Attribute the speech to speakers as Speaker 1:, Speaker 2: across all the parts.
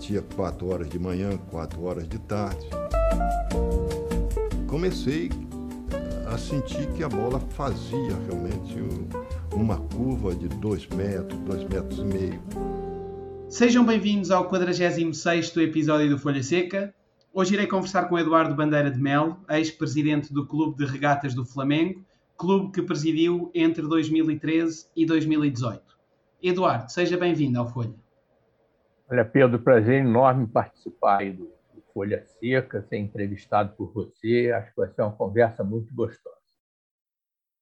Speaker 1: batia quatro horas de manhã, quatro horas de tarde. Comecei a sentir que a bola fazia realmente uma curva de dois metros, dois metros e meio.
Speaker 2: Sejam bem-vindos ao 46º episódio do Folha Seca. Hoje irei conversar com Eduardo Bandeira de Melo, ex-presidente do Clube de Regatas do Flamengo, clube que presidiu entre 2013 e 2018. Eduardo, seja bem-vindo ao Folha.
Speaker 3: Olha, Pedro, prazer enorme participar aí do, Folha Seca, ser entrevistado por você. Acho que vai ser uma conversa muito gostosa.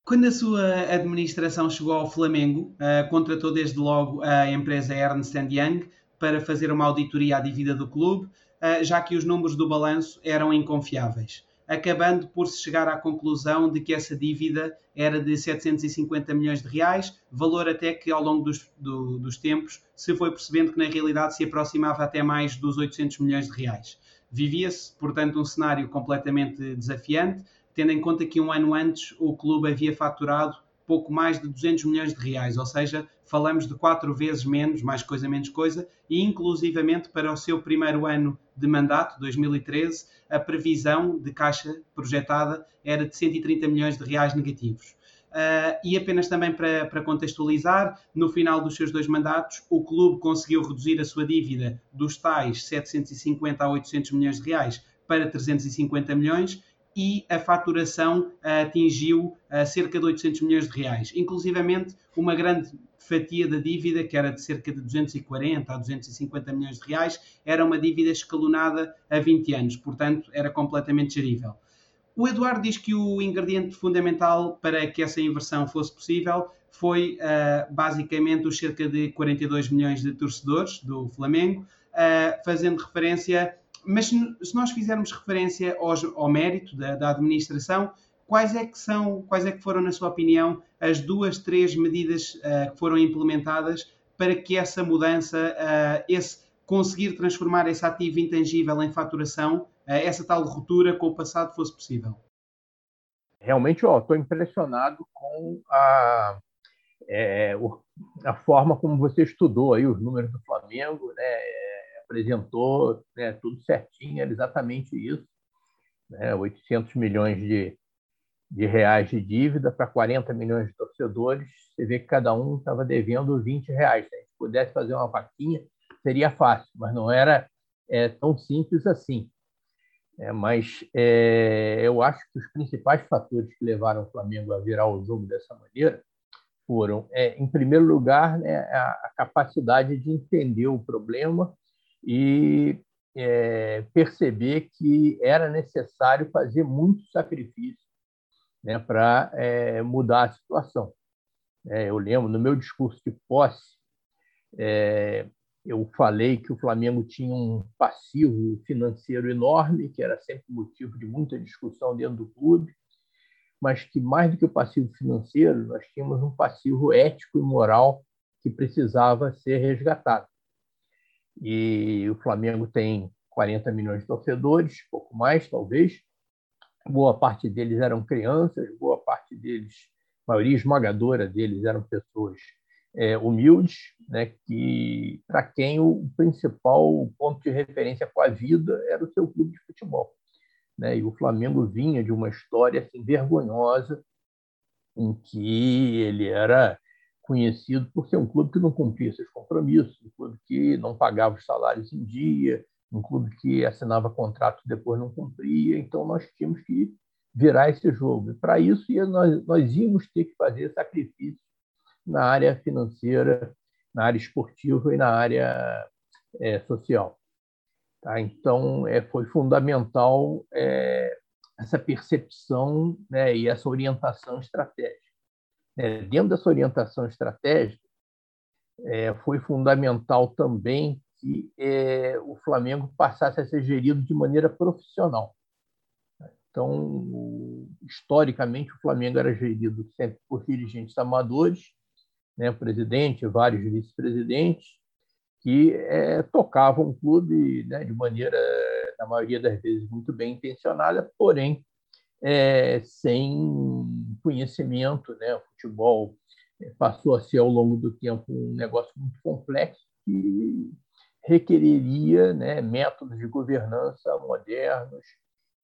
Speaker 2: Quando a sua administração chegou ao Flamengo, uh, contratou desde logo a empresa Ernst Young para fazer uma auditoria à dívida do clube, uh, já que os números do balanço eram inconfiáveis acabando por se chegar à conclusão de que essa dívida era de 750 milhões de reais, valor até que ao longo dos, do, dos tempos se foi percebendo que na realidade se aproximava até mais dos 800 milhões de reais. Vivia-se, portanto, um cenário completamente desafiante, tendo em conta que um ano antes o clube havia faturado pouco mais de 200 milhões de reais, ou seja, falamos de quatro vezes menos, mais coisa menos coisa, e inclusivamente para o seu primeiro ano de mandato, 2013, a previsão de caixa projetada era de 130 milhões de reais negativos. Uh, e apenas também para, para, contextualizar, no final dos seus dois mandatos, o clube conseguiu reduzir a sua dívida dos tais 750 a 800 milhões de reais para 350 milhões e a faturação uh, atingiu uh, cerca de 800 milhões de reais. Inclusivamente, uma grande fatia da dívida, que era de cerca de 240 a 250 milhões de reais, era uma dívida escalonada a 20 anos, portanto, era completamente gerível. O Eduardo diz que o ingrediente fundamental para que essa inversão fosse possível foi uh, basicamente os cerca de 42 milhões de torcedores do Flamengo, fazendo referência mas se nós fizermos referência ao mérito da, da, administração, quais é que são, quais é que foram, na sua opinião, as duas, três medidas uh, que foram implementadas para que essa mudança, uh, esse conseguir transformar esse ativo intangível em faturação, uh, essa tal ruptura com o passado fosse possível?
Speaker 3: Realmente, estou impressionado com a, é, a forma como você estudou aí os números do Flamengo, né? Apresentou né, tudo certinho, era exatamente isso. Né, 800 milhões de, de reais de dívida para 40 milhões de torcedores. Você vê que cada um estava devendo 20 reais. Se a gente pudesse fazer uma vaquinha, seria fácil, mas não era é, tão simples assim. É, mas é, eu acho que os principais fatores que levaram o Flamengo a virar o jogo dessa maneira foram, é, em primeiro lugar, né, a, a, capacidade de entender o problema e é, perceber que era necessário fazer muito sacrifício né, para é, mudar a situação. É, eu lembro, no meu discurso de posse, é, eu falei que o Flamengo tinha um passivo financeiro enorme, que era sempre motivo de muita discussão dentro do clube, mas que mais do que o passivo financeiro, nós tínhamos um passivo ético e moral que precisava ser resgatado e o Flamengo tem 40 milhões de torcedores, pouco mais, talvez. Boa parte deles eram crianças, boa parte deles, a maioria esmagadora deles eram pessoas é, humildes, né, que para quem o principal ponto de referência com a vida era o seu clube de futebol. Né? E o Flamengo vinha de uma história assim, vergonhosa, em que ele era conhecido por ser um clube que não cumpria seus compromissos, um clube que não pagava os salários em dia, um clube que assinava contrato e depois não cumpria. Então, nós tínhamos que virar esse jogo. E, para isso, nós, nós íamos ter que fazer sacrifício na área financeira, na área esportiva e na área é, social. Tá? Então, é, foi fundamental é, essa percepção né, e essa orientação estratégica é, dentro dessa orientação estratégica, é, foi fundamental também que é, o Flamengo passasse a ser gerido de maneira profissional. Então, historicamente, o Flamengo era gerido sempre por dirigentes amadores, né, presidente, vários vice-presidentes, que é, tocavam o clube né, de maneira, na maioria das vezes, muito bem intencionada, porém é, sem conhecimento. Né? O futebol é, passou a ser, ao longo do tempo, um negócio muito complexo que requereria né, métodos de governança modernos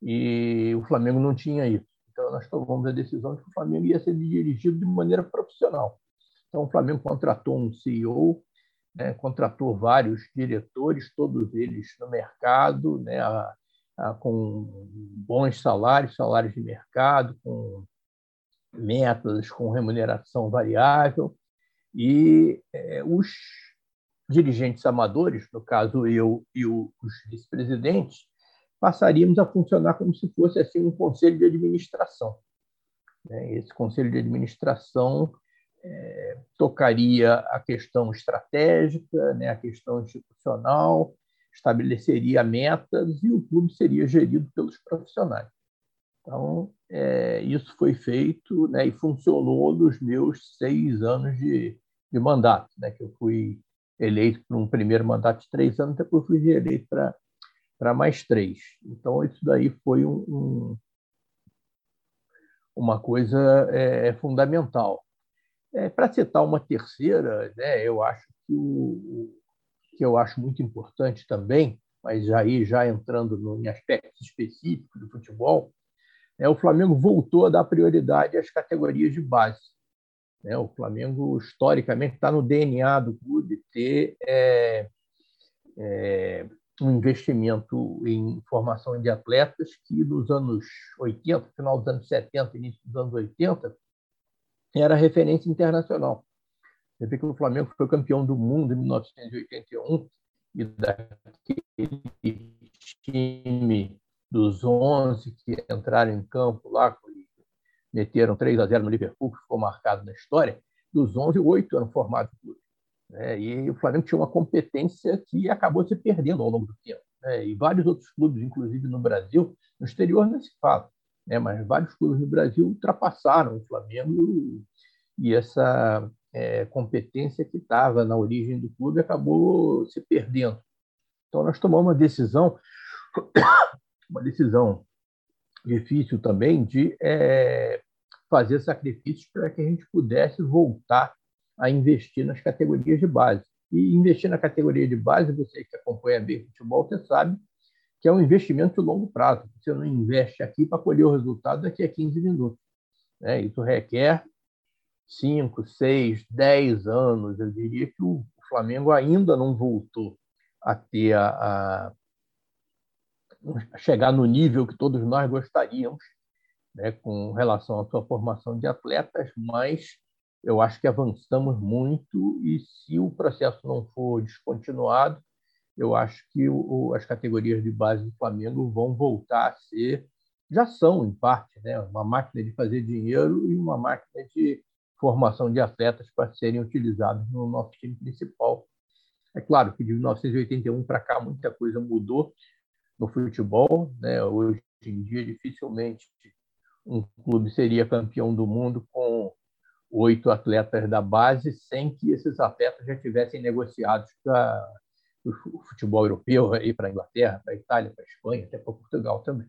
Speaker 3: e o Flamengo não tinha isso. Então, nós tomamos a decisão de que o Flamengo ia ser dirigido de maneira profissional. Então, o Flamengo contratou um CEO, né, contratou vários diretores, todos eles no mercado, né, a, a, com bons salários, salários de mercado, com metas, com remuneração variável. E é, os dirigentes amadores, no caso eu e o, os vice-presidentes, passaríamos a funcionar como se fosse assim um conselho de administração. Né. Esse conselho de administração é, tocaria a questão estratégica, né, a questão institucional, estabeleceria metas e o clube seria gerido pelos profissionais. Então, é, isso foi feito né, e funcionou nos meus seis anos de, de mandato, né, que eu fui eleito para um primeiro mandato de três anos, depois fui reeleito para, para mais três. Então, isso daí foi um, um, uma coisa é, fundamental. É, Para citar uma terceira, né, eu acho que o, que eu acho muito importante também, mas aí já entrando no, em aspectos específicos do futebol, é o Flamengo voltou a dar prioridade às categorias de base. Né? O Flamengo historicamente está no DNA do clube ter é, é, um investimento em formação de atletas que nos anos 80, final dos anos 70, início dos anos 80, era referência internacional. Você vê que o Flamengo foi campeão do mundo em 1981 e daquele time dos 11 que entraram em campo lá, meteram 3 a 0 no Liverpool, que ficou marcado na história, dos 11, 8 eram formados no clube. Né? E o Flamengo tinha uma competência que acabou se perdendo ao longo do tempo. Né? E vários outros clubes, inclusive no Brasil, no exterior não se fala né? mas vários clubes no Brasil ultrapassaram o Flamengo e essa é, competência que estava na origem do clube acabou se perdendo. Então nós tomamos uma decisão, uma decisão difícil também de é, fazer sacrifícios para que a gente pudesse voltar a investir nas categorias de base. E investir na categoria de base, você que acompanha bem futebol, você sabe que é um investimento de longo prazo. Você não investe aqui para colher o resultado daqui a 15 minutos. Né? Isso requer 5, 6, 10 anos. Eu diria que o Flamengo ainda não voltou a ter a, a chegar no nível que todos nós gostaríamos, né, com relação à sua formação de atletas, mas eu acho que avançamos muito e se o processo não for descontinuado, eu acho que o, as categorias de base do Flamengo vão voltar a ser, já são, em parte, né, uma máquina de fazer dinheiro e uma máquina de formação de atletas para serem utilizados no nosso time principal. É claro que de 1981 para cá muita coisa mudou no futebol. Né? Hoje em dia, dificilmente um clube seria campeão do mundo com oito atletas da base sem que esses atletas já tivessem negociados para o futebol europeu, para a Inglaterra, para a Itália, para a Espanha, até para Portugal também.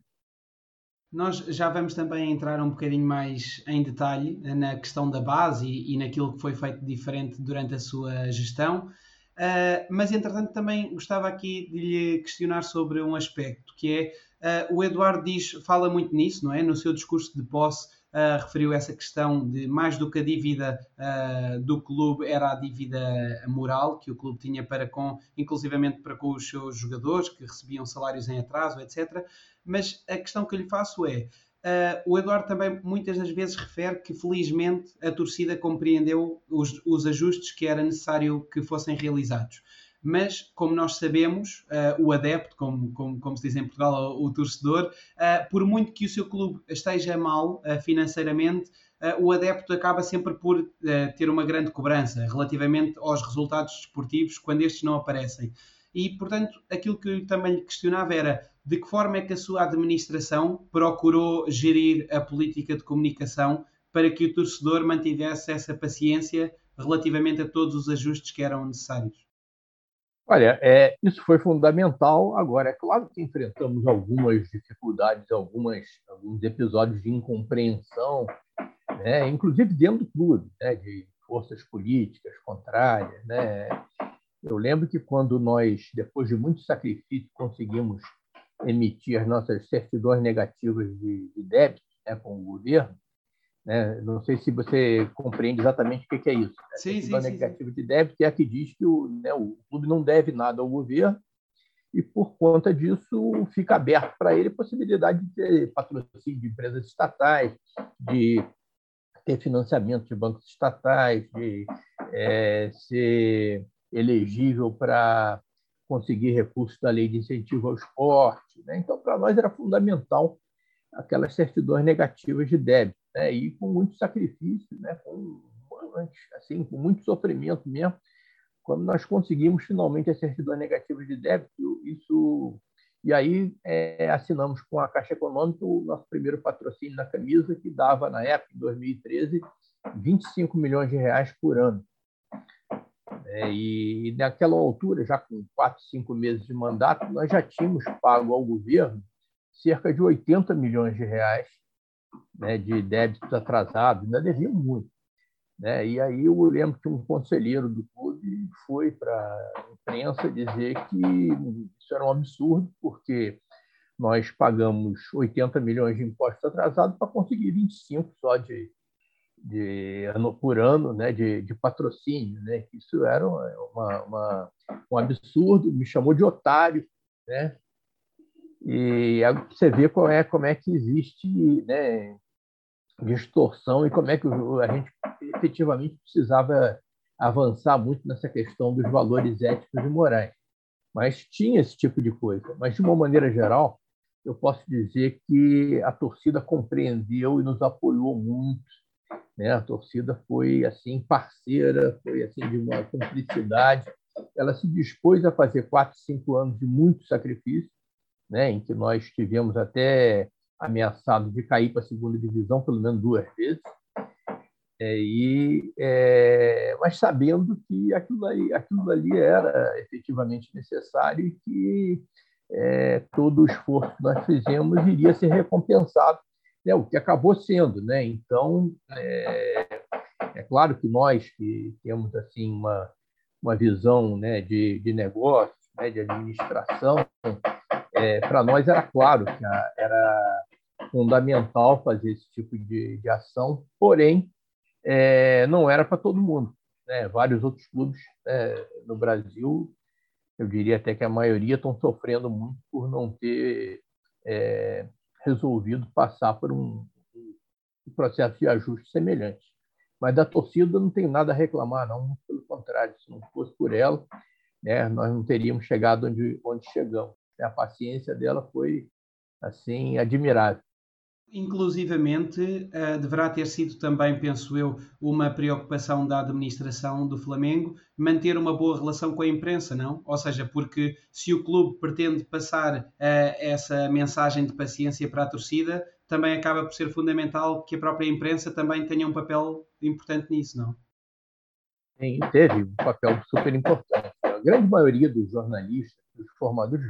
Speaker 2: Nós já vamos também entrar um bocadinho mais em detalhe na questão da base e, e naquilo que foi feito diferente durante a sua gestão. Uh, mas, entretanto, também gostava aqui de lhe questionar sobre um aspecto, que é, uh, o Eduardo diz, fala muito nisso, não é? No seu discurso de posse, uh, referiu essa questão de mais do que a dívida do clube era a dívida moral que o clube tinha para com, inclusivamente para com os seus jogadores que recebiam salários em atraso, etc. Mas a questão que eu lhe faço é Uh, o Eduardo também muitas das vezes refere que felizmente a torcida compreendeu os, os ajustes que era necessário que fossem realizados mas como nós sabemos, uh, o adepto, como, como, como, se diz em Portugal, o, o torcedor, uh, por muito que o seu clube esteja mal financeiramente, o adepto acaba sempre por ter uma grande cobrança relativamente aos resultados desportivos quando estes não aparecem. E, portanto, aquilo que eu também lhe questionava era de que forma é que a sua administração procurou gerir a política de comunicação para que o torcedor mantivesse essa paciência relativamente a todos os ajustes que eram necessários.
Speaker 3: Olha, é, isso foi fundamental. Agora, é claro que enfrentamos algumas dificuldades, algumas, alguns episódios de incompreensão, né, inclusive dentro do clube, né, de forças políticas contrárias. Né, Eu lembro que quando nós, depois de muito sacrifício, conseguimos emitir as nossas certidões negativas de, de débito né, com o governo, né? não sei se você compreende exatamente o que é isso. A
Speaker 2: sim,
Speaker 3: certidão
Speaker 2: sim,
Speaker 3: negativa sim. de débito é a que diz que o, né, o clube não deve nada ao governo e, por conta disso, fica aberto para ele a possibilidade de ter patrocínio de empresas estatais, de ter financiamento de bancos estatais, de é, ser elegível para conseguir recursos da lei de incentivo ao esporte. Né? Então, para nós era fundamental aquelas certidões negativas de débito, né? e com muito sacrifício, né? com, assim, com muito sofrimento mesmo, quando nós conseguimos finalmente as certidões negativas de débito, isso e aí é, assinamos com a Caixa Econômica o nosso primeiro patrocínio na camisa, que dava, na época, em 2013, 25 milhões de reais por ano. É, e naquela altura, já com quatro, cinco meses de mandato, nós já tínhamos pago ao governo cerca de 80 milhões de reais né, de débitos atrasados, ainda deviam muito. Né? E aí eu lembro que um conselheiro do clube foi para a imprensa dizer que isso era um absurdo, porque nós pagamos 80 milhões de impostos atrasados para conseguir 25 só de, de ano por ano né, de, de patrocínio. Né? Isso era uma, uma, um absurdo, me chamou de otário. Né? E você vê como é, como é que existe né, distorção e como é que a gente efetivamente precisava avançar muito nessa questão dos valores éticos e morais. Mas tinha esse tipo de coisa. Mas, de uma maneira geral, eu posso dizer que a torcida compreendeu e nos apoiou muito. Né? A torcida foi assim parceira, foi assim de uma cumplicidade. Ela se dispôs a fazer quatro, cinco anos de muito sacrifício, né? em que nós tivemos até ameaçado de cair para a segunda divisão pelo menos duas vezes. É, e, é, mas sabendo que aquilo ali, aquilo ali era efetivamente necessário e que é, todo o esforço que nós fizemos iria ser recompensado, né, o que acabou sendo. Né? Então, é, é, claro que nós que temos assim uma, uma visão né, de, de negócio, né, de administração, é, para nós era claro que era fundamental fazer esse tipo de, de ação, porém, é, não era para todo mundo. Né? Vários outros clubes né, no Brasil, eu diria até que a maioria estão sofrendo muito por não ter é, resolvido passar por um, processo de ajuste semelhante. Mas da torcida não tem nada a reclamar, não. Pelo contrário, se não fosse por ela, né, nós não teríamos chegado onde, onde chegamos. A paciência dela foi assim admirável.
Speaker 2: Inclusivamente, uh, deverá ter sido também, penso eu, uma preocupação da administração do Flamengo manter uma boa relação com a imprensa, não? Ou seja, porque se o clube pretende passar uh, essa mensagem de paciência para a torcida, também acaba por ser fundamental que a própria imprensa também tenha um papel importante nisso, não?
Speaker 3: Sim, teve um papel super importante. A grande maioria dos jornalistas, dos formadores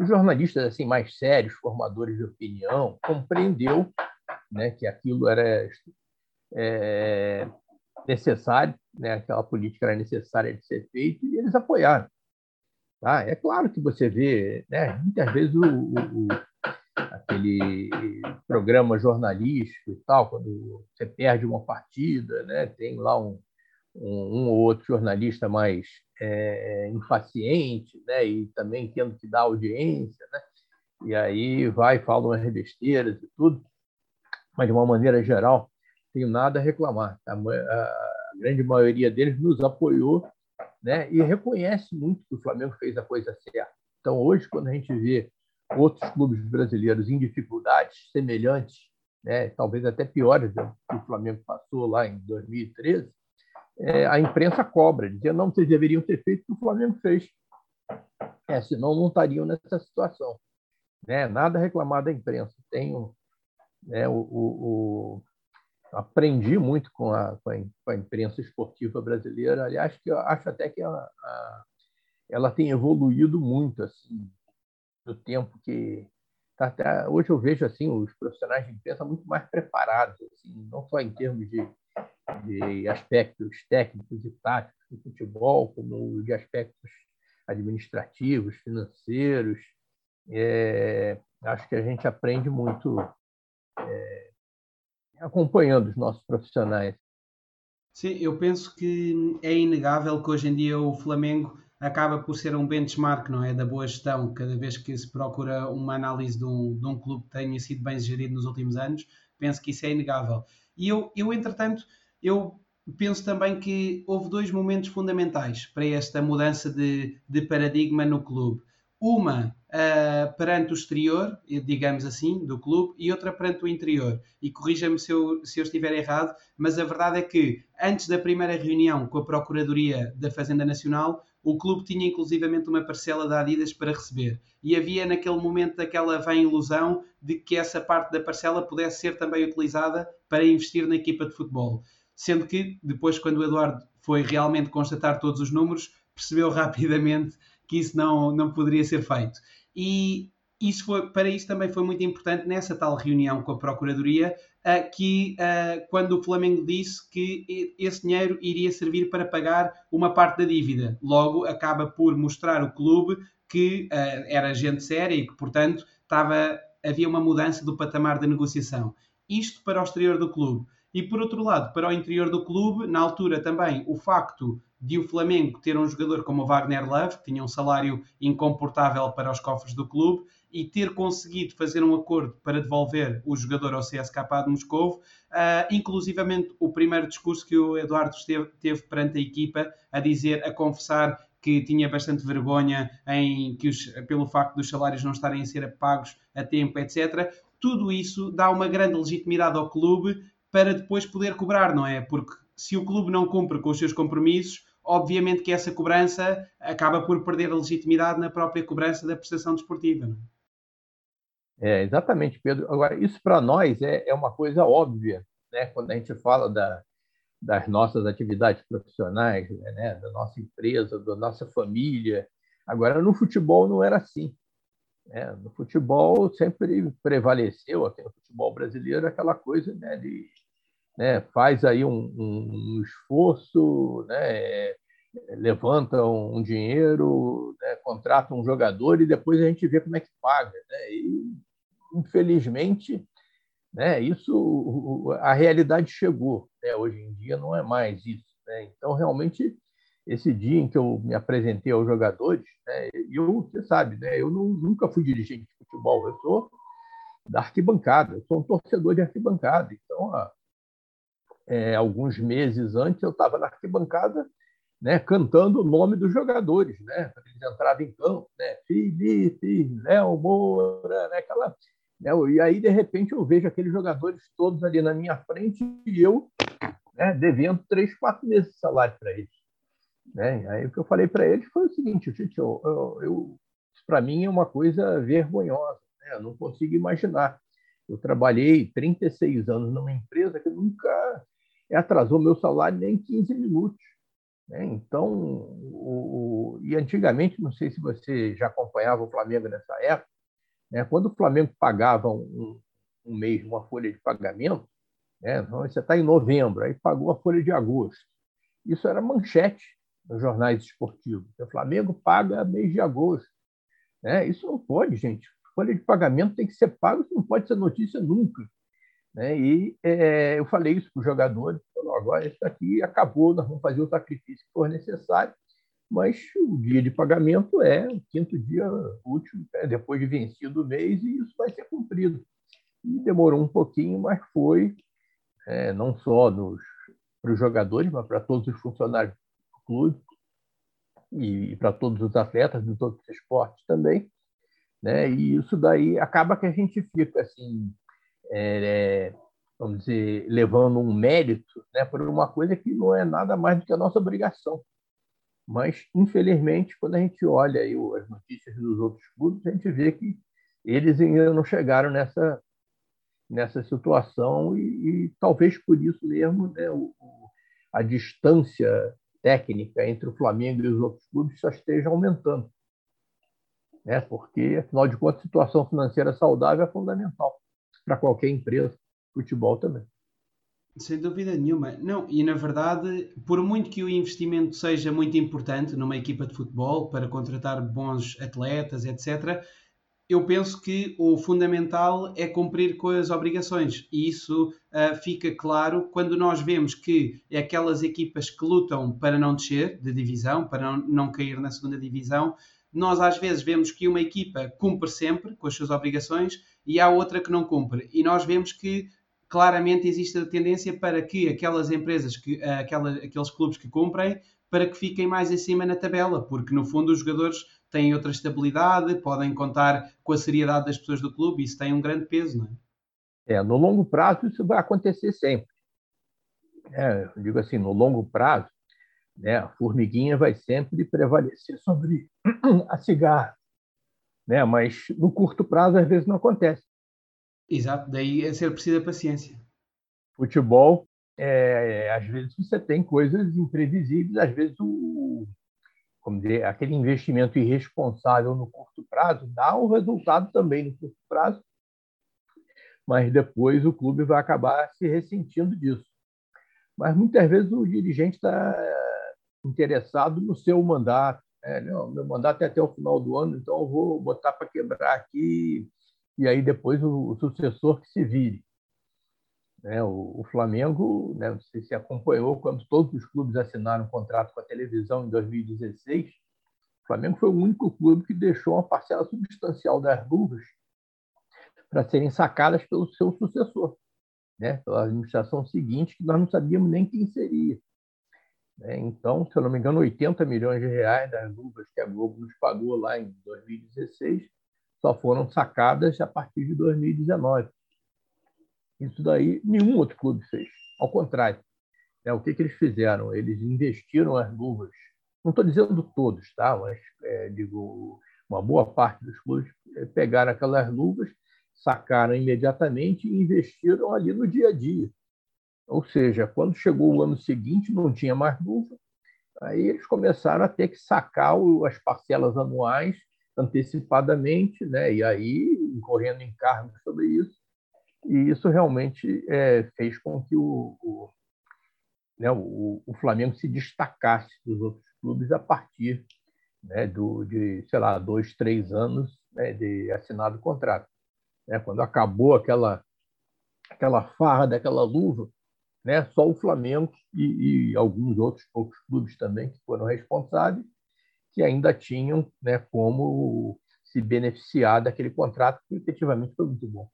Speaker 3: os jornalistas assim mais sérios, formadores de opinião, compreendeu né, que aquilo era é, necessário, né, aquela política era necessária de ser feita e eles apoiaram. Tá? É claro que você vê, né, muitas vezes o, o, aquele programa jornalístico e tal, quando você perde uma partida, né, tem lá um, um, um ou outro jornalista mais é, impaciente, né? E também tendo que dar audiência, né? E aí vai, fala umas besteiras e tudo, mas de uma maneira geral, tenho nada a reclamar. A, a grande maioria deles nos apoiou, né? E reconhece muito que o Flamengo fez a coisa certa. Então, hoje, quando a gente vê outros clubes brasileiros em dificuldades semelhantes, né, talvez até piores do que o Flamengo passou lá em 2013, é, a imprensa cobra, dizendo não, vocês deveriam ter feito o que o Flamengo fez. É, senão não estariam nessa situação. Né? Nada reclamar da imprensa. Tenho né, o, o, o, aprendi muito com a, com a, com a imprensa esportiva brasileira. Aliás, que acho até que ela, a, ela tem evoluído muito assim do tempo que tá até hoje eu vejo assim os profissionais de imprensa muito mais preparados, assim, não só em termos de de aspectos técnicos e táticos, do futebol, como de aspectos administrativos, financeiros. É, acho que a gente aprende muito é, acompanhando os nossos profissionais.
Speaker 2: Sim, eu penso que é inegável que hoje em dia o Flamengo acaba por ser um benchmark, não é? Da boa gestão, cada vez que se procura uma análise de um, de um clube que tenha sido bem gerido nos últimos anos, penso que isso é inegável. E eu, eu entretanto, eu penso também que houve dois momentos fundamentais para esta mudança de, de paradigma no clube. Uma uh, perante o exterior, digamos assim, do clube, e outra perante o interior. E corrija-me se eu, se eu estiver errado, mas a verdade é que antes da primeira reunião com a Procuradoria da Fazenda Nacional, o clube tinha inclusivamente uma parcela da Adidas para receber. E havia naquele momento aquela vã ilusão de que essa parte da parcela pudesse ser também utilizada para investir na equipa de futebol. Sendo que depois, quando o Eduardo foi realmente constatar todos os números, percebeu rapidamente que isso não, não poderia ser feito. E isso foi, para isso também foi muito importante nessa tal reunião com a Procuradoria, que quando o Flamengo disse que esse dinheiro iria servir para pagar uma parte da dívida. Logo, acaba por mostrar o clube que era gente séria e que, portanto, estava, havia uma mudança do patamar da negociação. Isto para o exterior do clube. E por outro lado, para o interior do clube, na altura também o facto de o Flamengo ter um jogador como o Wagner Love, que tinha um salário incomportável para os cofres do clube, e ter conseguido fazer um acordo para devolver o jogador ao CSKA de Moscou, uh, inclusivamente o primeiro discurso que o Eduardo esteve, teve perante a equipa, a dizer, a confessar que tinha bastante vergonha em que os, pelo facto dos salários não estarem a ser pagos a tempo, etc. Tudo isso dá uma grande legitimidade ao clube para depois poder cobrar, não é? Porque se o clube não cumpre com os seus compromissos, obviamente que essa cobrança acaba por perder a legitimidade na própria cobrança da prestação desportiva. Não
Speaker 3: é? é exatamente, Pedro. Agora, isso para nós é, é uma coisa óbvia, né? quando a gente fala da, das nossas atividades profissionais, né? da nossa empresa, da nossa família. Agora, no futebol não era assim. Né? No futebol sempre prevaleceu, aqui no futebol brasileiro, aquela coisa né, de né, faz aí um, um esforço, né, levanta um dinheiro, né, contrata um jogador e depois a gente vê como é que paga. Né? E, infelizmente, né, isso a realidade chegou. Né? Hoje em dia não é mais isso. Né? Então, realmente, esse dia em que eu me apresentei aos jogadores, né, eu, você sabe, né, eu não, nunca fui dirigente de futebol, eu sou da arquibancada, eu sou um torcedor de arquibancada. Então, há, é, alguns meses antes, eu estava na arquibancada né, cantando o nome dos jogadores, né, eles entrarem em campo, né, Felipe, Léo Moura, né, aquela, né, e aí de repente eu vejo aqueles jogadores todos ali na minha frente e eu né, devendo três, quatro meses de salário para eles. Né? Aí o que eu falei para eles foi o seguinte, gente, eu, eu, eu para mim é uma coisa vergonhosa, né? eu não consigo imaginar. Eu trabalhei 36 anos numa empresa que nunca atrasou meu salário nem 15 minutos. Né? Então, o, o, e antigamente, não sei se você já acompanhava o Flamengo nessa época, né? quando o Flamengo pagava um, um mês uma folha de pagamento, né? então, você está em novembro, aí pagou a folha de agosto. Isso era manchete nos jornais esportivos. O Flamengo paga mês de agosto. Né? Isso não pode, gente. Folha de pagamento tem que ser pago, não pode ser notícia nunca. Né? E é, eu falei isso para os jogadores, falou, agora isso aqui acabou, nós vamos fazer o sacrifício que for necessário, mas o dia de pagamento é o quinto dia útil, né? depois de vencido o mês, e isso vai ser cumprido. E demorou um pouquinho, mas foi, é, não só para os jogadores, mas para todos os funcionários clube e para todos os atletas de todos os esportes também, né? E isso daí acaba que a gente fica assim, é, vamos dizer, levando um mérito, né, por uma coisa que não é nada mais do que a nossa obrigação. Mas infelizmente, quando a gente olha aí as notícias dos outros clubes, a gente vê que eles ainda não chegaram nessa nessa situação e, e talvez por isso mesmo né, o, a distância técnica entre o Flamengo e os outros clubes só esteja aumentando. Né? Porque, afinal de contas, situação financeira saudável é fundamental para qualquer empresa, futebol também.
Speaker 2: Sem dúvida nenhuma. Não, e na verdade, por muito que o investimento seja muito importante numa equipa de futebol para contratar bons atletas, etc., eu penso que o fundamental é cumprir com as obrigações. E isso uh, fica claro quando nós vemos que aquelas equipas que lutam para não descer de divisão, para não, não cair na segunda divisão, nós às vezes vemos que uma equipa cumpre sempre com as suas obrigações e há outra que não cumpre. E nós vemos que claramente existe a tendência para que aquelas empresas, que, aquela, aqueles clubes que cumprem, para que fiquem mais acima na tabela, porque no fundo os jogadores têm outra estabilidade, podem contar com a seriedade das pessoas do clube, e isso tem um grande peso, não é?
Speaker 3: É, no longo prazo isso vai acontecer sempre. É, eu digo assim, no longo prazo, né, a formiguinha vai sempre prevalecer sobre a cigarra, né? Mas no curto prazo às vezes não acontece.
Speaker 2: Exato, daí é ser preciso a paciência.
Speaker 3: Futebol, é, às vezes você tem coisas imprevisíveis, às vezes o, como dizer, aquele investimento irresponsável no curto prazo dá um resultado também no curto prazo, mas depois o clube vai acabar se ressentindo disso. Mas muitas vezes o dirigente está interessado no seu mandato. É, não, meu mandato é até o final do ano, então eu vou botar para quebrar aqui e aí depois o, o sucessor que se vire. Né, o, o, Flamengo, né, sei se acompanhou, quando todos os clubes assinaram um contrato com a televisão em 2016, o Flamengo foi o único clube que deixou uma parcela substancial das luvas para serem sacadas pelo seu sucessor, né, pela administração seguinte, que nós não sabíamos nem quem seria. Né. Então, se eu não me engano, 80 milhões de reais das luvas que a Globo nos pagou lá em 2016 só foram sacadas a partir de 2019. Isso daí nenhum outro clube fez. Ao contrário, é, o que, que eles fizeram? Eles investiram as luvas. Não estou dizendo todos, tá? Mas é, digo uma boa parte dos clubes é, pegaram aquelas luvas, sacaram imediatamente e investiram ali no dia a dia. Ou seja, quando chegou o ano seguinte, não tinha mais luva, aí eles começaram a ter que sacar as parcelas anuais antecipadamente, né? e aí incorrendo em cargos sobre isso. E isso realmente é, fez com que o, o, né, o, o, Flamengo se destacasse dos outros clubes a partir né, do, de, sei lá, dois, três anos né, de assinado o contrato. Né, quando acabou aquela, aquela farra daquela luva, né, só o Flamengo e, e alguns outros poucos clubes também que foram responsáveis que ainda tinham né, como se beneficiar daquele contrato, que efetivamente foi muito bom.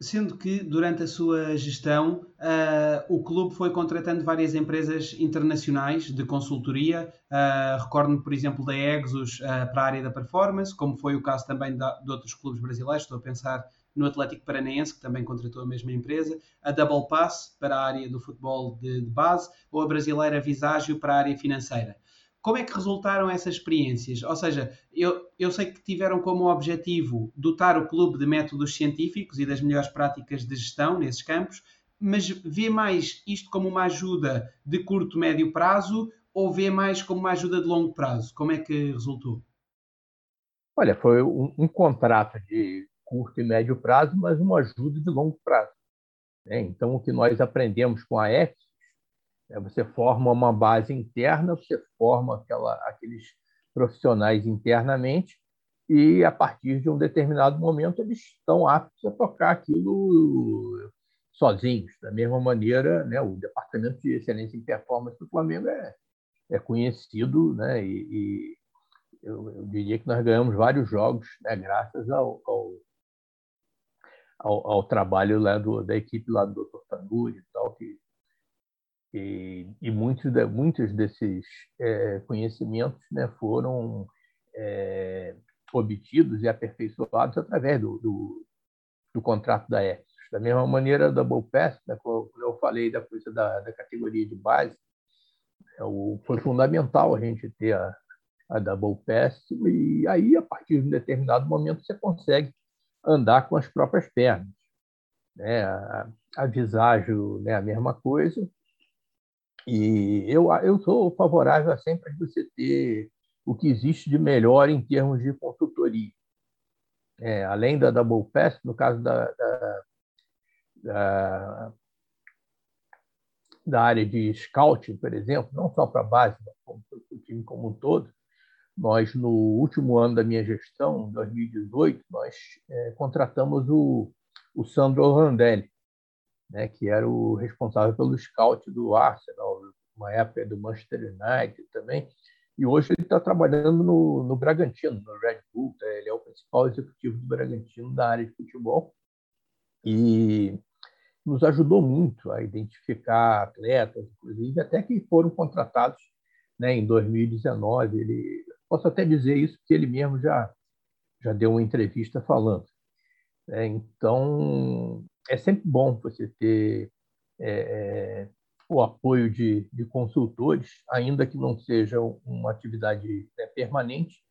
Speaker 2: Sendo que, durante a sua gestão, uh, o clube foi contratando várias empresas internacionais de consultoria. Uh, Recordo-me, por exemplo, da Exos uh, para a área da performance, como foi o caso também de, de outros clubes brasileiros. Estou a pensar no Atlético Paranaense, que também contratou a mesma empresa, a Double Pass para a área do futebol de, de base, ou a brasileira Visagio para a área financeira como é que resultaram essas experiências? Ou seja, eu, eu sei que tiveram como objetivo dotar o clube de métodos científicos e das melhores práticas de gestão nesses campos, mas vê mais isto como uma ajuda de curto, médio prazo ou vê mais como uma ajuda de longo prazo? Como é que resultou?
Speaker 3: Olha, foi um, um contrato de curto e médio prazo, mas uma ajuda de longo prazo. Né? Então, o que nós aprendemos com a EF é, você forma uma base interna, você forma aquela, aqueles profissionais internamente e, a partir de um determinado momento, eles estão aptos a tocar aquilo sozinhos. Da mesma maneira, né, o Departamento de Excelência em Performance do Flamengo é, é conhecido né, e, e eu, eu, diria que nós ganhamos vários jogos né, graças ao, ao, ao, ao trabalho lá do, da equipe lá do Dr. Tanuri e tal, que e, e muitos, de, muitos desses é, conhecimentos né, foram é, obtidos e aperfeiçoados através do, do, do contrato da Exos. Da mesma maneira, da Pass, né, quando eu falei da coisa da, da categoria de base, é, o, foi fundamental a gente ter a, a Double Pass, e aí, a partir de um determinado momento, você consegue andar com as próprias pernas. Né? A, a Visagio, né, a mesma coisa, e eu, eu sou favorável a sempre você ter o que existe de melhor em termos de consultoria. É, além da Double Pass, no caso da, da, da, da área de scouting, por exemplo, não só para a base, mas para o time como um todo. Nós, no último ano da minha gestão, 2018, nós é, contratamos o, o Sandro Orlandelli, né, que era o responsável pelo scout do Arsenal, uma época do Manchester United também, e hoje ele está trabalhando no, no Bragantino, no Red Bull, tá? ele é o principal executivo do Bragantino da área de futebol, e nos ajudou muito a identificar atletas, inclusive, até que foram contratados né, em 2019. Ele, posso até dizer isso, porque ele mesmo já, já deu uma entrevista falando. É, então, é sempre bom você ter é, é, o apoio de, de, consultores, ainda que não seja uma atividade né, permanente,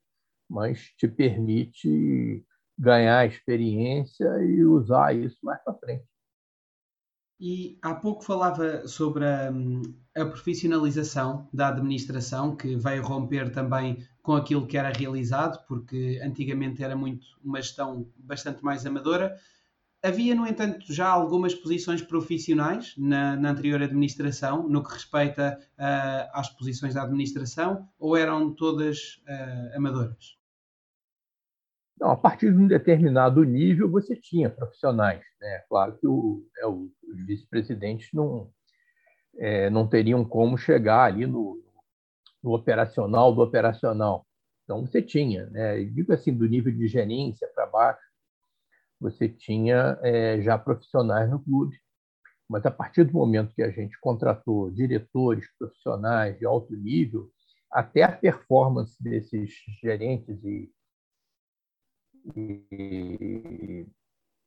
Speaker 3: mas te permite ganhar experiência e usar isso mais para frente.
Speaker 2: E há pouco falava sobre a, a, profissionalização da administração, que veio romper também com aquilo que era realizado, porque antigamente era muito uma gestão bastante mais amadora. Havia, no entanto, já algumas posições profissionais na, na anterior administração, no que respeita uh, às posições da administração, ou eram todas uh, amadoras?
Speaker 3: Não, a partir de um determinado nível você tinha profissionais. Né? Claro que o, é, os vice-presidentes não, é, não teriam como chegar ali no, no, operacional do operacional. Então você tinha, né? digo assim, do nível de gerência para baixo, você tinha é, já profissionais no clube. Mas a partir do momento que a gente contratou diretores profissionais de alto nível, até a performance desses gerentes e e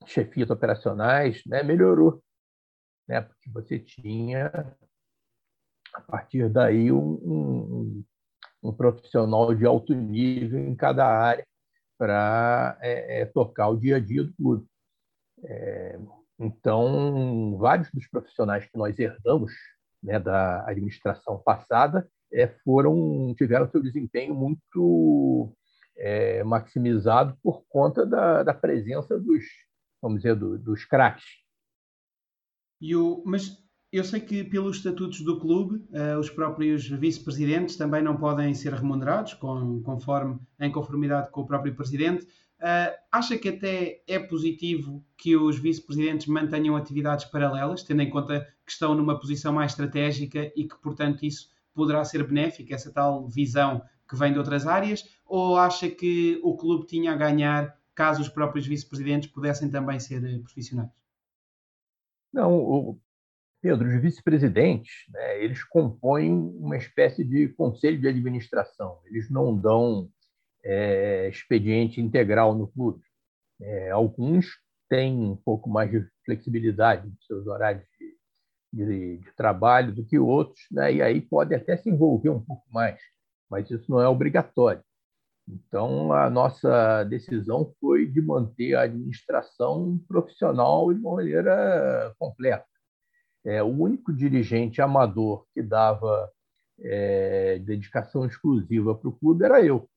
Speaker 3: chefias operacionais, né, melhorou, né, porque você tinha a partir daí um, um, um profissional de alto nível em cada área para é, é, tocar o dia a dia do clube. É, então, vários dos profissionais que nós herdamos né, da administração passada é, foram tiveram seu desempenho muito é, maximizado por conta da, da presença dos, vamos dizer, do, dos craques.
Speaker 2: E o, mas eu sei que pelos estatutos do clube, uh, os próprios vice-presidentes também não podem ser remunerados, com, conforme em conformidade com o próprio presidente. Uh, acha que até é positivo que os vice-presidentes mantenham atividades paralelas, tendo em conta que estão numa posição mais estratégica e que, portanto, isso poderá ser benéfico, essa tal visão que vem de outras áreas, ou acha que o clube tinha a ganhar caso os próprios vice-presidentes pudessem também ser eh, profissionais?
Speaker 3: Não, Pedro, os vice-presidentes, né, eles compõem uma espécie de conselho de administração. Eles não dão é, expediente integral no clube. É, alguns têm um pouco mais de flexibilidade nos seus horários de, de, de trabalho do que outros, né, e aí pode até se envolver um pouco mais mas isso não é obrigatório. Então, a nossa decisão foi de manter a administração profissional de uma maneira completa. É, o único dirigente amador que dava é, dedicação exclusiva para o clube era eu,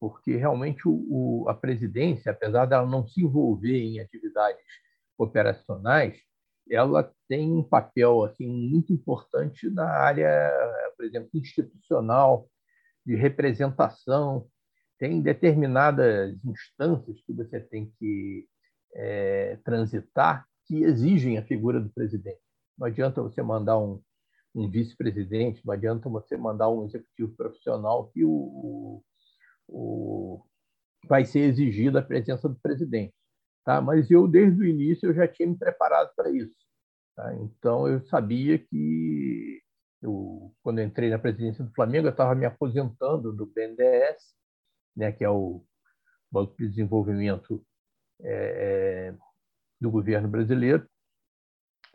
Speaker 3: porque realmente o, o, a presidência, apesar dela não se envolver em atividades operacionais, ela tem um papel assim muito importante na área, por exemplo, institucional, de representação, tem determinadas instâncias que você tem que é, transitar que exigem a figura do presidente. Não adianta você mandar um, um vice-presidente, não adianta você mandar um executivo profissional que o, o, vai ser exigida a presença do presidente. Tá? Mas eu, desde o início, eu já tinha me preparado para isso. Tá? Então, eu sabia que eu, quando eu entrei na presidência do Flamengo, eu estava me aposentando do BNDES, né, que é o Banco de Desenvolvimento é, é, do governo brasileiro,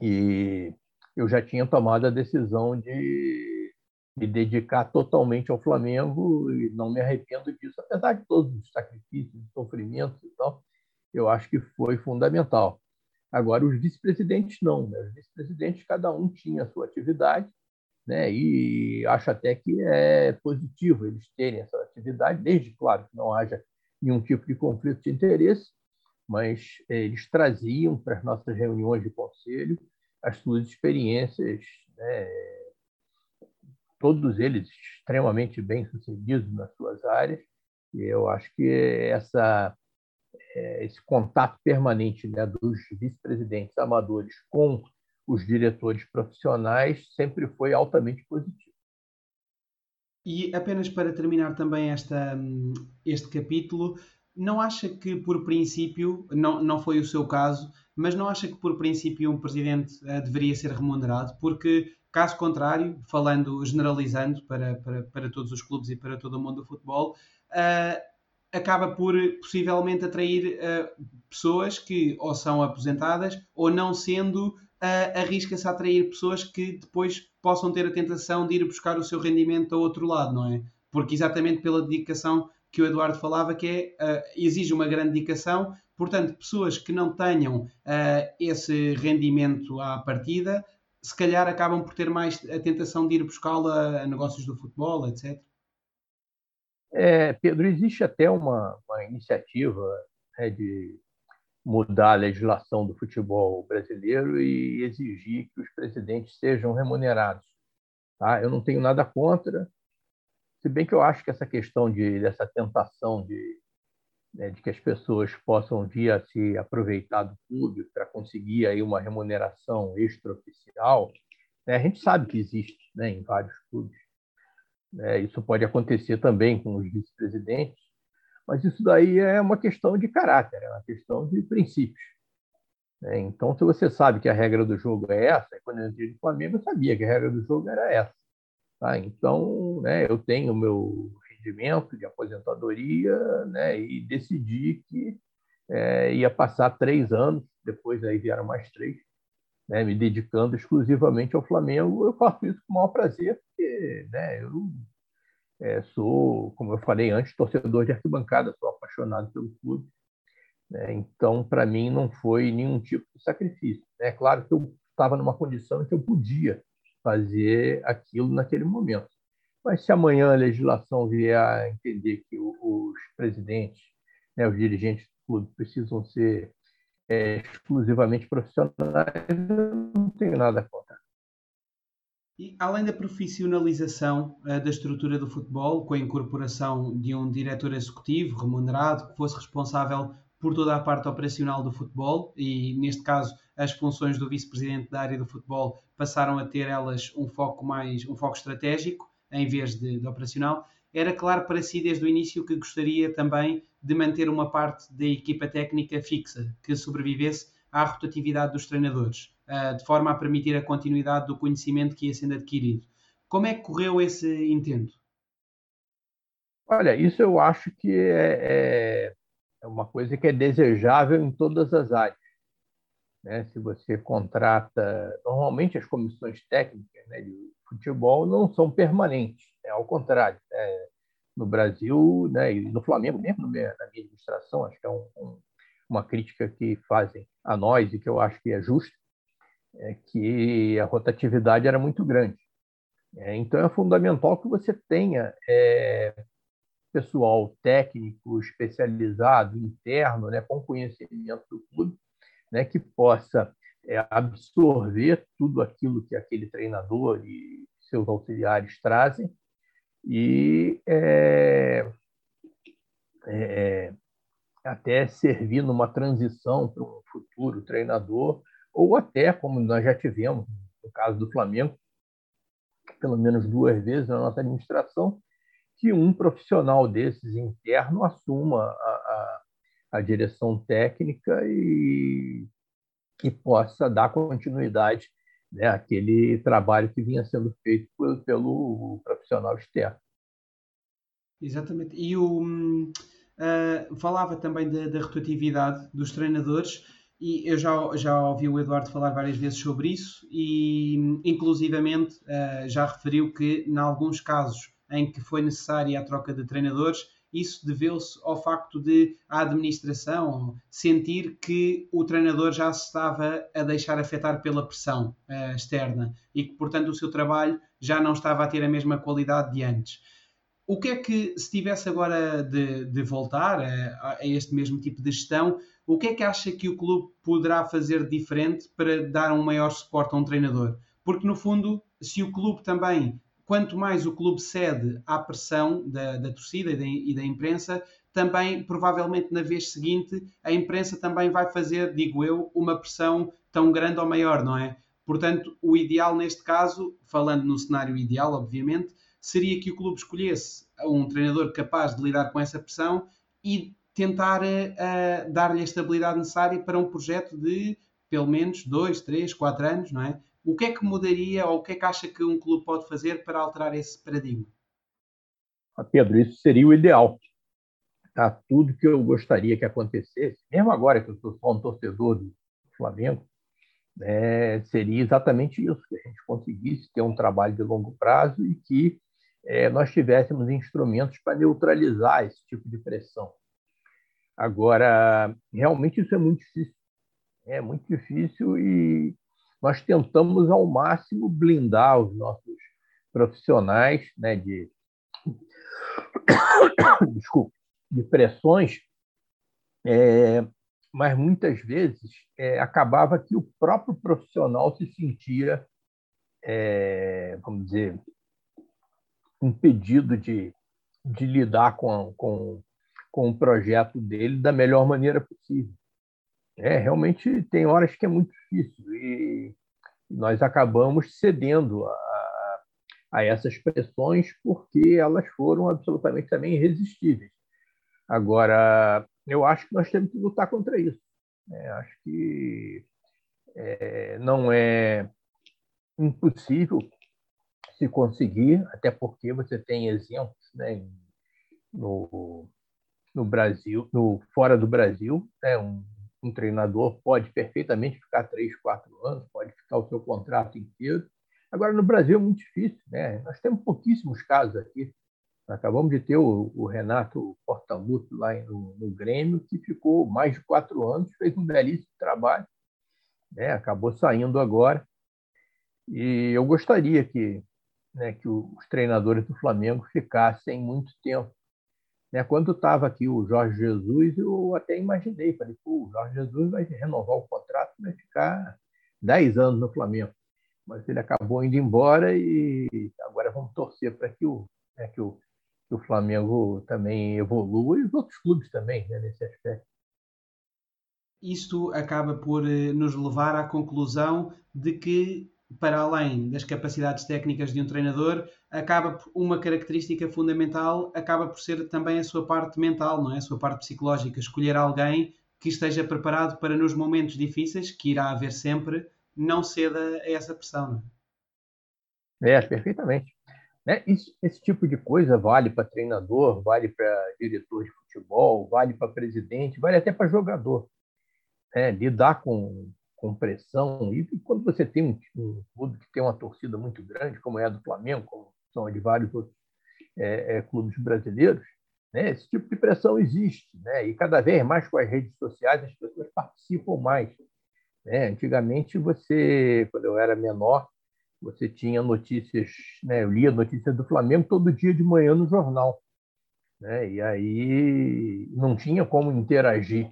Speaker 3: e eu já tinha tomado a decisão de me dedicar totalmente ao Flamengo e não me arrependo disso, apesar de todos os sacrifícios, sofrimentos e tal, eu acho que foi fundamental. Agora, os vice-presidentes não. Né? Os vice-presidentes, cada um tinha a sua atividade, né? E acho até que é positivo eles terem essa atividade, desde, claro, que não haja nenhum tipo de conflito de interesse, mas é, eles traziam para as nossas reuniões de conselho as suas experiências né? todos eles extremamente bem sucedidos nas suas áreas, e eu acho que essa, é, esse contato permanente né, dos vice-presidentes amadores com os diretores profissionais sempre foi altamente positivo.
Speaker 2: E apenas para terminar também esta, este capítulo, não acha que por princípio, não, não foi o seu caso, mas não acha que por princípio um presidente uh, deveria ser remunerado? Porque, caso contrário, falando, generalizando para, para, para todos os clubes e para todo o mundo do futebol, uh, acaba por possivelmente atrair uh, pessoas que ou são aposentadas ou não sendo, arrisca-se a atrair pessoas que depois possam ter a tentação de ir buscar o seu rendimento a outro lado, não é? Porque exatamente pela dedicação que o Eduardo falava, que é, uh, exige uma grande dedicação, portanto, pessoas que não tenham uh, esse rendimento à partida, se calhar acabam por ter mais a tentação de ir buscá-la a negócios do futebol, etc.
Speaker 3: É, Pedro, existe até uma, uma iniciativa né, de mudar a legislação do futebol brasileiro e exigir que os presidentes sejam remunerados. Tá? Eu não tenho nada contra, se bem que eu acho que essa questão de, dessa tentação de, né, de que as pessoas possam vir a se aproveitar do clube para conseguir aí uma remuneração extraoficial, né, a gente sabe que existe né, em vários clubes. Né, isso pode acontecer também com os vice-presidentes, mas isso daí é uma questão de caráter, é uma questão de princípios. Né. Então, se você sabe que a regra do jogo é essa, quando eu entrei no Flamengo, eu sabia que a regra do jogo era essa. Tá? Então, né, eu tenho o meu rendimento de aposentadoria né, e decidi que é, ia passar três anos, depois aí vieram mais três, né, me dedicando exclusivamente ao Flamengo. Eu faço isso com o maior prazer, porque né, eu é, sou, como eu falei antes, torcedor de arquibancada, sou apaixonado pelo clube. Né, então, para mim, não foi nenhum tipo de sacrifício. É claro que eu estava numa condição em que eu podia fazer aquilo naquele momento. Mas se amanhã a legislação vier a entender que os presidentes, né, os dirigentes do clube precisam ser é, exclusivamente profissionais, eu não tenho nada contra.
Speaker 2: E além da profissionalização uh, da estrutura do futebol, com a incorporação de um diretor executivo remunerado que fosse responsável por toda a parte operacional do futebol e, neste caso, as funções do vice-presidente da área do futebol passaram a ter elas um foco mais um foco estratégico em vez de, de, operacional. Era claro para si desde o início que gostaria também de manter uma parte da equipa técnica fixa, que sobrevivesse à rotatividade dos treinadores, uh, de forma a permitir a continuidade do conhecimento que ia sendo adquirido. Como é que correu esse intento?
Speaker 3: Olha, isso eu acho que é, é é uma coisa que é desejável em todas as áreas. Né? Se você contrata, normalmente as comissões técnicas né, de futebol não são permanentes, né? ao contrário. Né? No Brasil né, e no Flamengo mesmo, na minha administração, acho que é um, um, uma crítica que fazem a nós e que eu acho que é justa, é que a rotatividade era muito grande. É, então é fundamental que você tenha é, pessoal técnico, especializado, interno, né, com conhecimento do clube, né, que possa é, absorver tudo aquilo que aquele treinador e seus auxiliares trazem e é, é, até servir numa transição para um futuro treinador, ou até, como nós já tivemos no caso do Flamengo, pelo menos duas vezes na nossa administração, que um profissional desses interno assuma a, a, a direção técnica e que possa dar continuidade né, àquele trabalho que vinha sendo feito pelo, pelo profissional externo.
Speaker 2: Exatamente. E o, uh, falava também da, da, rotatividade dos treinadores e eu já, já ouvi o Eduardo falar várias vezes sobre isso e inclusivamente uh, já referiu que em alguns casos em que foi necessária a troca de treinadores, isso deveu-se ao facto de a administração sentir que o treinador já se estava a deixar afetar pela pressão uh, externa e que, portanto, o seu trabalho já não estava a ter a mesma qualidade de antes. O que é que, se tivesse agora de, de voltar a, a, este mesmo tipo de gestão, o que é que acha que o clube poderá fazer diferente para dar um maior suporte a um treinador? Porque, no fundo, se o clube também, quanto mais o clube cede à pressão da, da torcida e da, e da imprensa, também, provavelmente na vez seguinte, a imprensa também vai fazer, digo eu, uma pressão tão grande ou maior, não é? Portanto, o ideal neste caso, falando no cenário ideal, obviamente, seria que o clube escolhesse um treinador capaz de lidar com essa pressão e tentar uh, dar-lhe a estabilidade necessária para um projeto de pelo menos dois, três, quatro anos, não é? O que é que mudaria ou o que é que acha que um clube pode fazer para alterar esse paradigma?
Speaker 3: Ah, Pedro, isso seria o ideal. Tá? Tudo que eu gostaria que acontecesse, mesmo agora que eu sou só um torcedor do Flamengo, é, seria exatamente isso, que a gente conseguisse ter um trabalho de longo prazo e que é, nós tivéssemos instrumentos para neutralizar esse tipo de pressão. Agora, realmente isso é muito difícil. É muito difícil e nós tentamos ao máximo blindar os nossos profissionais né, de, desculpa, de pressões, é, mas muitas vezes é, acabava que o próprio profissional se sentia, é, vamos dizer, impedido de, de lidar com, com, com o projeto dele da melhor maneira possível. É, realmente tem horas que é muito difícil e nós acabamos cedendo a, a essas pressões porque elas foram absolutamente também irresistíveis. Agora, eu acho que nós temos que lutar contra isso. É, acho que é, não é impossível se conseguir, até porque você tem exemplos né, no, no Brasil, no fora do Brasil, né, um, um treinador pode perfeitamente ficar três, quatro anos, pode ficar o seu contrato inteiro. Agora, no Brasil é muito difícil. Né? Nós temos pouquíssimos casos aqui. acabamos de ter o, o Renato Portaluppi lá no, no, Grêmio, que ficou mais de quatro anos, fez um belíssimo trabalho, né? acabou saindo agora. E eu gostaria que né, que os treinadores do Flamengo ficassem muito tempo. Né, quando estava aqui o Jorge Jesus, eu até imaginei, falei, o Jorge Jesus vai renovar o contrato, vai ficar 10 anos no Flamengo. Mas ele acabou indo embora e agora vamos torcer para que o, né, que, o, que o Flamengo também evolua e os outros clubes também né, nesse aspecto.
Speaker 2: Isto acaba por eh, nos levar à conclusão de que para além das capacidades técnicas de um treinador, acaba uma característica fundamental acaba por ser também a sua parte mental, não é? A sua parte psicológica, escolher alguém que esteja preparado para nos momentos difíceis, que irá haver sempre, não ceda a essa pressão.
Speaker 3: É? é, perfeitamente. Né? Esse, esse tipo de coisa vale para treinador, vale para diretor de futebol, vale para presidente, vale até para jogador. É, lidar com com pressão. E quando você tem um, um, clube que tem uma torcida muito grande, como é a do Flamengo, como são a de vários outros é, é, clubes brasileiros, né, esse tipo de pressão existe. Né? E cada vez mais com as redes sociais as pessoas participam mais. Né? Antigamente, você, quando eu era menor, você tinha notícias, né? eu lia notícias do Flamengo todo dia de manhã no jornal. Né? E aí não tinha como interagir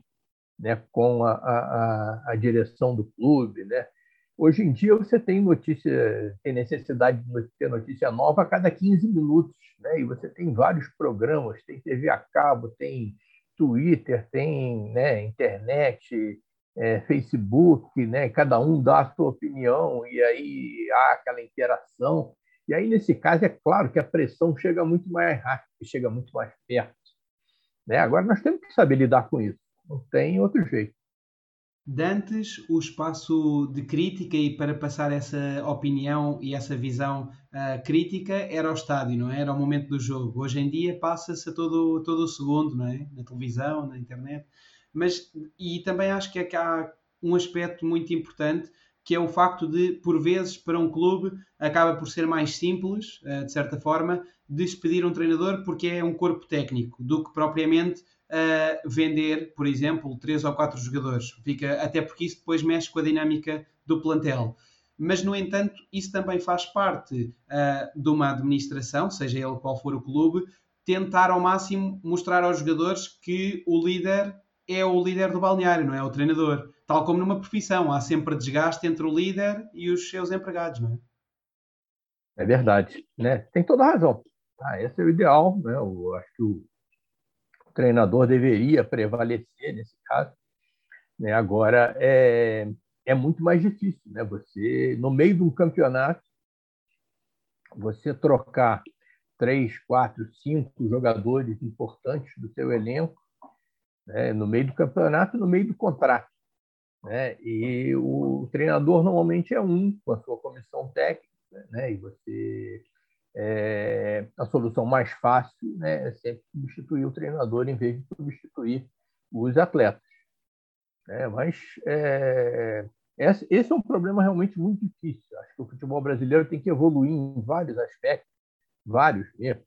Speaker 3: né, com a, a, a direção do clube. Né? Hoje em dia você tem notícia, tem necessidade de ter notícia nova a cada 15 minutos, né? E você tem vários programas, tem TV a cabo, tem Twitter, tem né, internet, é, Facebook, né? Cada um dá a sua opinião e aí há aquela interação. E aí nesse caso é claro que a pressão chega muito mais rápido, chega muito mais perto. Né? Agora nós temos que saber lidar com isso. Não tem outro jeito.
Speaker 2: Dantes, o espaço de crítica e para passar essa opinião e essa visão uh, crítica era o estádio, não é? Era o momento do jogo. Hoje em dia passa-se todo, todo o segundo, não é? Na televisão, na internet. Mas, e também acho que, é que há um aspecto muito importante que é o facto de, por vezes, para um clube, acaba por ser mais simples, uh, de certa forma, despedir um treinador porque é um corpo técnico, do que propriamente uh, vender, por exemplo, três ou quatro jogadores. Fica, até porque isso depois mexe com a dinâmica do plantel. Mas, no entanto, isso também faz parte uh, de uma administração, seja ele qual for o clube, tentar ao máximo mostrar aos jogadores que o líder é o líder do balneário, não é o treinador. Tal como numa profissão, há sempre desgaste entre o líder e os seus empregados, não é?
Speaker 3: É verdade, né? Tem toda a razão. Ah, esse é o ideal, né? Eu acho que o treinador deveria prevalecer nesse caso. Né? Agora é, é muito mais difícil, né? Você no meio de um campeonato você trocar três, quatro, cinco jogadores importantes do seu elenco né? no meio do campeonato, no meio do contrato. Né? E o treinador normalmente é um com a sua comissão técnica, né? E você é, a solução mais fácil né, é sempre substituir o treinador em vez de substituir os atletas. É, mas é, esse é um problema realmente muito difícil. Acho que o futebol brasileiro tem que evoluir em vários aspectos, vários mesmo,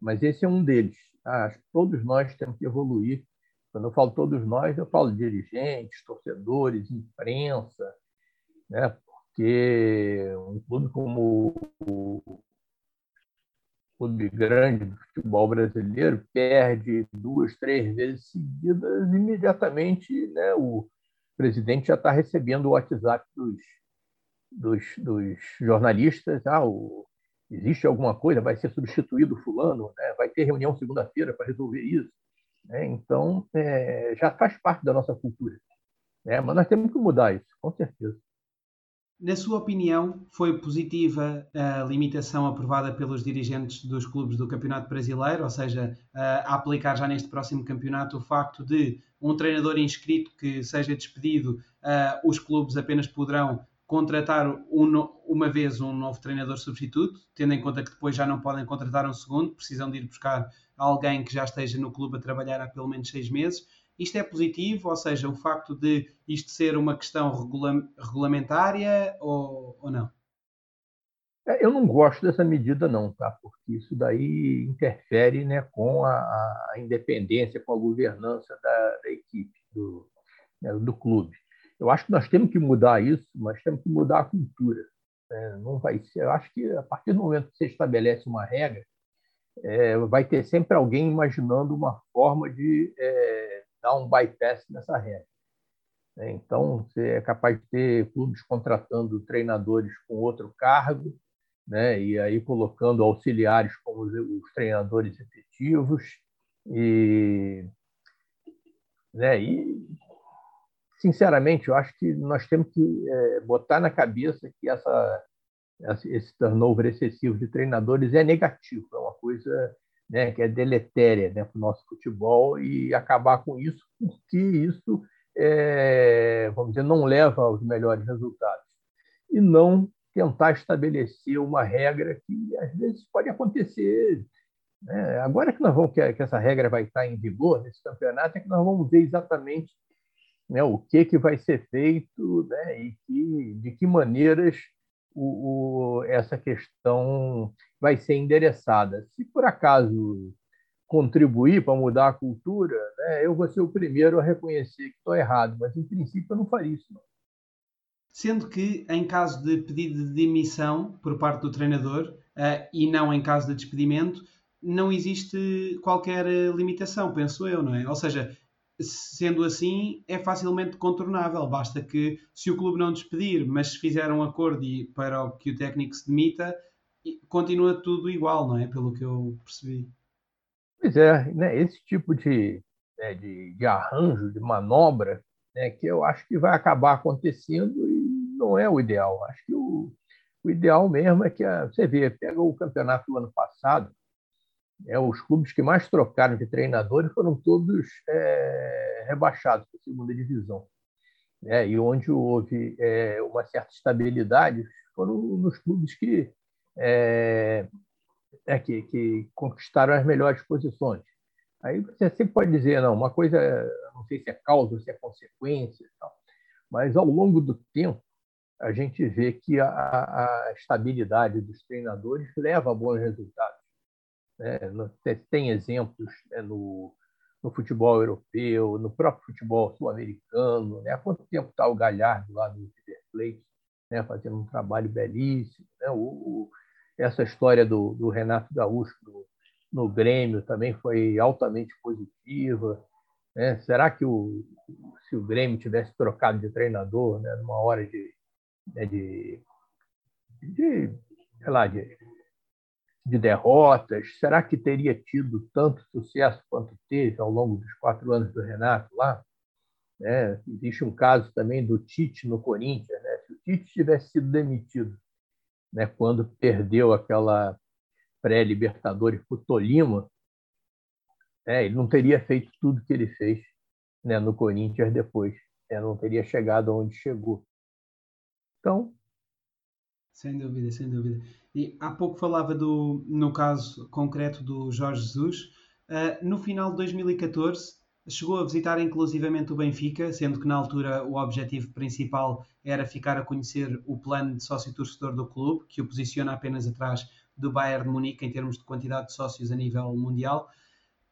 Speaker 3: mas esse é um deles. Tá? Acho que todos nós temos que evoluir quando eu falo todos nós, eu falo dirigentes, torcedores, imprensa, né? porque um clube como clube grande do futebol brasileiro perde duas, três vezes seguidas, imediatamente né, o presidente já está recebendo o WhatsApp dos, dos, dos jornalistas. Ah, o, existe alguma coisa, vai ser substituído fulano, né? vai ter reunião segunda-feira para resolver isso. Né? Então, é, já faz parte da nossa cultura. Né? Mas nós temos que mudar isso, com certeza.
Speaker 2: Na sua opinião, foi positiva a limitação aprovada pelos dirigentes dos clubes do Campeonato Brasileiro, ou seja, a aplicar já neste próximo campeonato o facto de um treinador inscrito que seja despedido, os clubes apenas poderão contratar uma vez um novo treinador substituto, tendo em conta que depois já não podem contratar um segundo, precisam de ir buscar alguém que já esteja no clube a trabalhar há pelo menos seis meses. Isto é positivo, ou seja, o facto de isto ser uma questão regula regulamentária ou, ou não?
Speaker 3: Eu não gosto dessa medida, não, tá? porque isso daí interfere né, com a, a independência, com a governança da, da equipe, do, né, do clube. Eu acho que nós temos que mudar isso, mas temos que mudar a cultura. É, não vai ser. Eu acho que a partir do momento que você estabelece uma regra, é, vai ter sempre alguém imaginando uma forma de é, dar um bypass nessa regra. É, então, você é capaz de ter clubes contratando treinadores com outro cargo, né, e aí colocando auxiliares como os treinadores efetivos, e, né, e sinceramente, eu acho que nós temos que é, botar na cabeça que essa, esse turnover excessivo de treinadores é negativo, é uma coisa né, que é deletéria né, para o nosso futebol e acabar com isso, porque isso, é, vamos dizer, não leva aos melhores resultados. E não tentar estabelecer uma regra que às vezes pode acontecer. Né? Agora que nós vamos que, essa regra vai estar em vigor nesse campeonato, é que nós vamos ver exatamente né, o que, que vai ser feito né, e que, de que maneiras o, o, essa questão vai ser endereçada. Se por acaso contribuir para mudar a cultura, né, eu vou ser o primeiro a reconhecer que estou errado, mas em princípio eu não faria isso. Não.
Speaker 2: Sendo que, em caso de pedido de demissão por parte do treinador uh, e não em caso de despedimento, não existe qualquer limitação, penso eu, não é? Ou seja, sendo assim, é facilmente contornável. Basta que, se o clube não despedir, mas se fizer um acordo para que o técnico se demita, continua tudo igual, não é? Pelo que eu percebi.
Speaker 3: Pois é, né? esse tipo de, né, de, de, arranjo, de manobra, né, que eu acho que vai acabar acontecendo e não é o ideal. Acho que o, o ideal mesmo é que a, você vê, pega o campeonato do ano passado, é, os clubes que mais trocaram de treinadores foram todos é, rebaixados para a segunda divisão. É, e onde houve é, uma certa estabilidade foram nos clubes que, é, é, que, que, conquistaram as melhores posições. Aí você sempre pode dizer, não, uma coisa, não sei se é causa se é consequência, tal, mas ao longo do tempo a gente vê que a, a estabilidade dos treinadores leva a bons resultados. Né? Tem exemplos né, no, no futebol europeu, no próprio futebol sul-americano. Né? Há quanto tempo está o Galhardo lá no River Plate, né? fazendo um trabalho belíssimo. Né? O, essa história do, do Renato Gaúcho no, no, Grêmio também foi altamente positiva. Né? Será que o, se o Grêmio tivesse trocado de treinador né, numa hora de, né, de, de, sei lá, de de derrotas? Será que teria tido tanto sucesso quanto teve ao longo dos quatro anos do Renato lá? É, existe um caso também do Tite no Corinthians. Né? Se o Tite tivesse sido demitido né, quando perdeu aquela pré-Libertadores para o Tolima, é, ele não teria feito tudo que ele fez né, no Corinthians depois. Né? Não teria chegado onde chegou. Então.
Speaker 2: Sem dúvida, sem dúvida. E há pouco falava do, no caso concreto do Jorge Jesus. Uh, no final de 2014, chegou a visitar inclusivamente o Benfica, sendo que na altura o objetivo principal era ficar a conhecer o plano de sócio-torcedor do clube, que o posiciona apenas atrás do Bayern de Munique em termos de quantidade de sócios a nível mundial,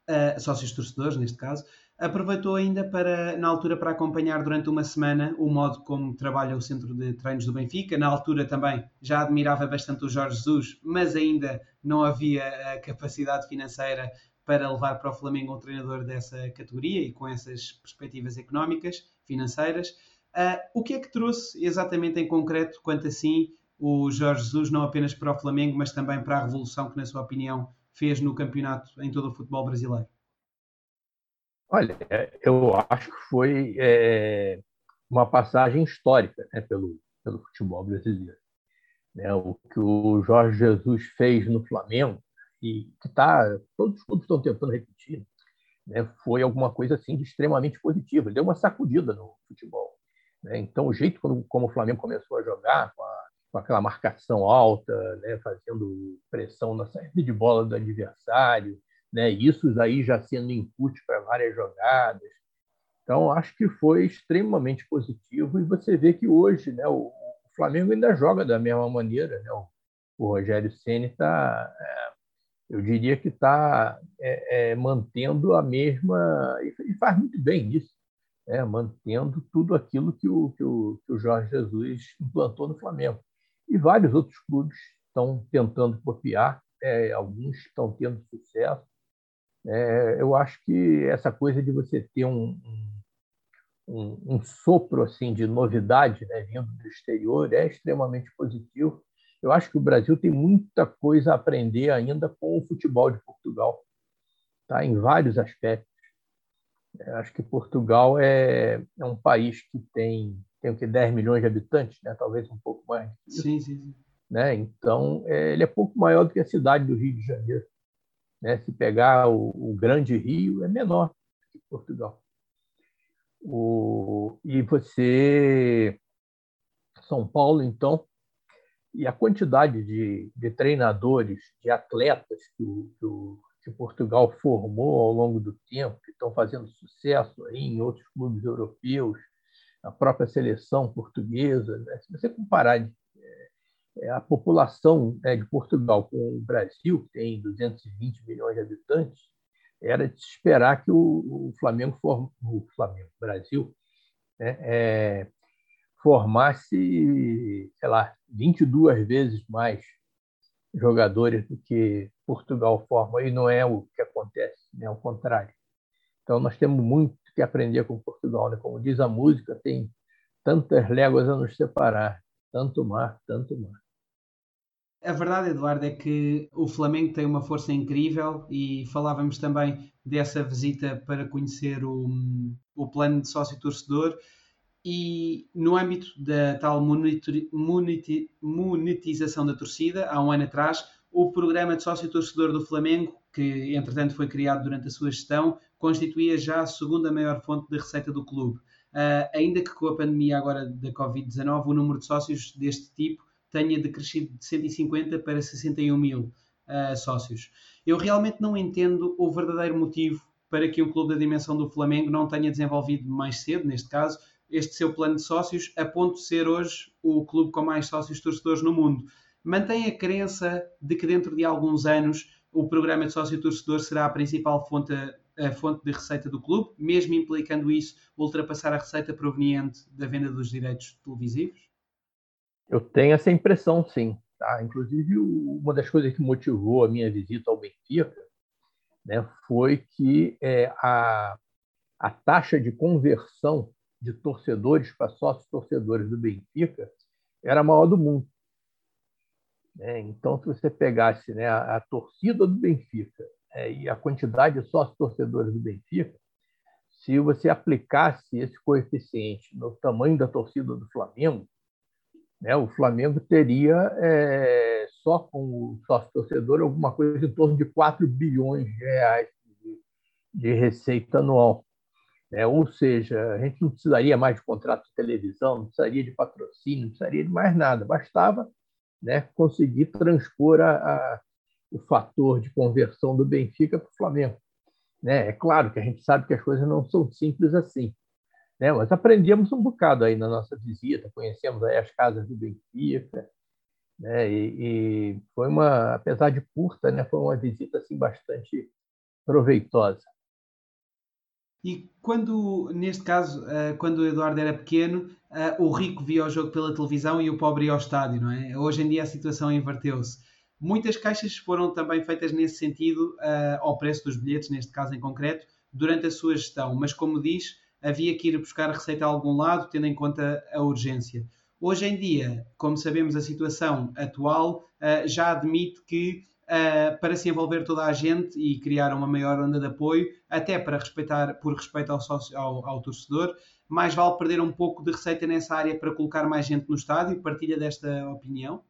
Speaker 2: uh, sócios torcedores neste caso. Aproveitou ainda para, na altura, para acompanhar durante uma semana o modo como trabalha o centro de treinos do Benfica. Na altura também já admirava bastante o Jorge Jesus, mas ainda não havia a capacidade financeira para levar para o Flamengo um treinador dessa categoria e com essas perspectivas económicas, financeiras. Uh, o que é que trouxe exatamente em concreto, quanto assim, o Jorge Jesus, não apenas para o Flamengo, mas também para a revolução que, na sua opinião, fez no campeonato em todo o futebol brasileiro?
Speaker 3: Olha, eu acho que foi é, uma passagem histórica né, pelo, pelo futebol brasileiro. É, o que o Jorge Jesus fez no Flamengo, e que tá, todos os clubes estão tentando repetir, né, foi alguma coisa assim de extremamente positiva. Ele deu uma sacudida no futebol. Né? Então, o jeito como, como o Flamengo começou a jogar, com, a, com aquela marcação alta, né, fazendo pressão na saída de bola do adversário, né? Isso aí já sendo input para várias jogadas. Então, acho que foi extremamente positivo e você vê que hoje né, o, Flamengo ainda joga da mesma maneira. Né? O, o Rogério Ceni está, é, eu diria que está é, é, mantendo a mesma, e faz muito bem isso, né? mantendo tudo aquilo que o, que, o, que o Jorge Jesus implantou no Flamengo. E vários outros clubes estão tentando copiar, é, alguns estão tendo sucesso, é, eu acho que essa coisa de você ter um, um, um sopro assim de novidade né, vindo do exterior é extremamente positivo. Eu acho que o Brasil tem muita coisa a aprender ainda com o futebol de Portugal, tá? em vários aspectos. Eu acho que Portugal é, é um país que tem, tem o que, 10 milhões de habitantes, né? talvez um pouco mais.
Speaker 2: Sim, sim, sim.
Speaker 3: Né? Então, é, ele é pouco maior do que a cidade do Rio de Janeiro. Né? Se pegar o, o Grande Rio, é menor que Portugal. O, e você, São Paulo, então, e a quantidade de, de treinadores, de atletas que, o, que, o, que Portugal formou ao longo do tempo, que estão fazendo sucesso aí em outros clubes europeus, a própria seleção portuguesa, né? se você comparar é, a população né, de Portugal com o Brasil, que tem 220 milhões de habitantes, era de se esperar que o, Flamengo, form, o Flamengo, Brasil, né, é, formasse, sei lá, 22 vezes mais jogadores do que Portugal forma, e não é o que acontece, é o contrário. Então, nós temos muito que aprender com Portugal. Né? Como diz a música, tem tantas léguas a nos separar, tanto mar, tanto mar.
Speaker 2: A verdade, Eduardo, é que o Flamengo tem uma força incrível e falávamos também dessa visita para conhecer o, o plano de sócio-torcedor e no âmbito da tal monetização da torcida, há um ano atrás, o programa de sócio-torcedor do Flamengo, que entretanto foi criado durante a sua gestão, constituía já a segunda maior fonte de receita do clube. Uh, ainda que com a pandemia agora da Covid-19, o número de sócios deste tipo tenha decrescido de 150 para 61 mil uh, sócios. Eu realmente não entendo o verdadeiro motivo para que um clube da dimensão do Flamengo não tenha desenvolvido mais cedo, neste caso, este seu plano de sócios, a ponto de ser hoje o clube com mais sócios torcedores no mundo. Mantém a crença de que dentro de alguns anos o programa de sócio torcedor será a principal fonte, a fonte de receita do clube, mesmo implicando isso ultrapassar a receita proveniente da venda dos direitos televisivos?
Speaker 3: Eu tenho essa impressão, sim. Tá? Inclusive, uma das coisas que motivou a minha visita ao Benfica né, foi que é, a, a taxa de conversão de torcedores para sócios torcedores do Benfica era a maior do mundo. Né? Então, se você pegasse né, a, a torcida do Benfica é, e a quantidade de sócios torcedores do Benfica, se você aplicasse esse coeficiente no tamanho da torcida do Flamengo, né, o Flamengo teria, é, só com o sócio torcedor, alguma coisa em torno de 4 bilhões de reais de, de receita anual. É, ou seja, a gente não precisaria mais de contrato de televisão, não precisaria de patrocínio, não precisaria de mais nada. Bastava né, conseguir transpor a, a, o fator de conversão do Benfica para o Flamengo. Né? É claro que a gente sabe que as coisas não são simples assim, né? mas aprendemos um bocado aí na nossa visita, conhecemos aí as casas do Benfica, né? e, e foi uma, apesar de curta, né, foi uma visita assim bastante proveitosa.
Speaker 2: E quando, neste caso, eh, quando o Eduardo era pequeno, eh, o rico via o jogo pela televisão e o pobre ia ao estádio, não é? Hoje em dia a situação inverteu-se. Muitas caixas foram também feitas nesse sentido, uh, ao preço dos bilhetes, neste caso em concreto, durante a sua gestão. Mas, como diz, havia que ir buscar a receita a algum lado, tendo em conta a urgência. Hoje em dia, como sabemos, a situação atual já admite que, uh, para se envolver toda a gente e criar uma maior onda de apoio, até para respeitar, por respeito ao, sócio, ao, ao torcedor, mais vale perder um pouco de receita nessa área para colocar mais gente no estádio? Partilha desta opinião?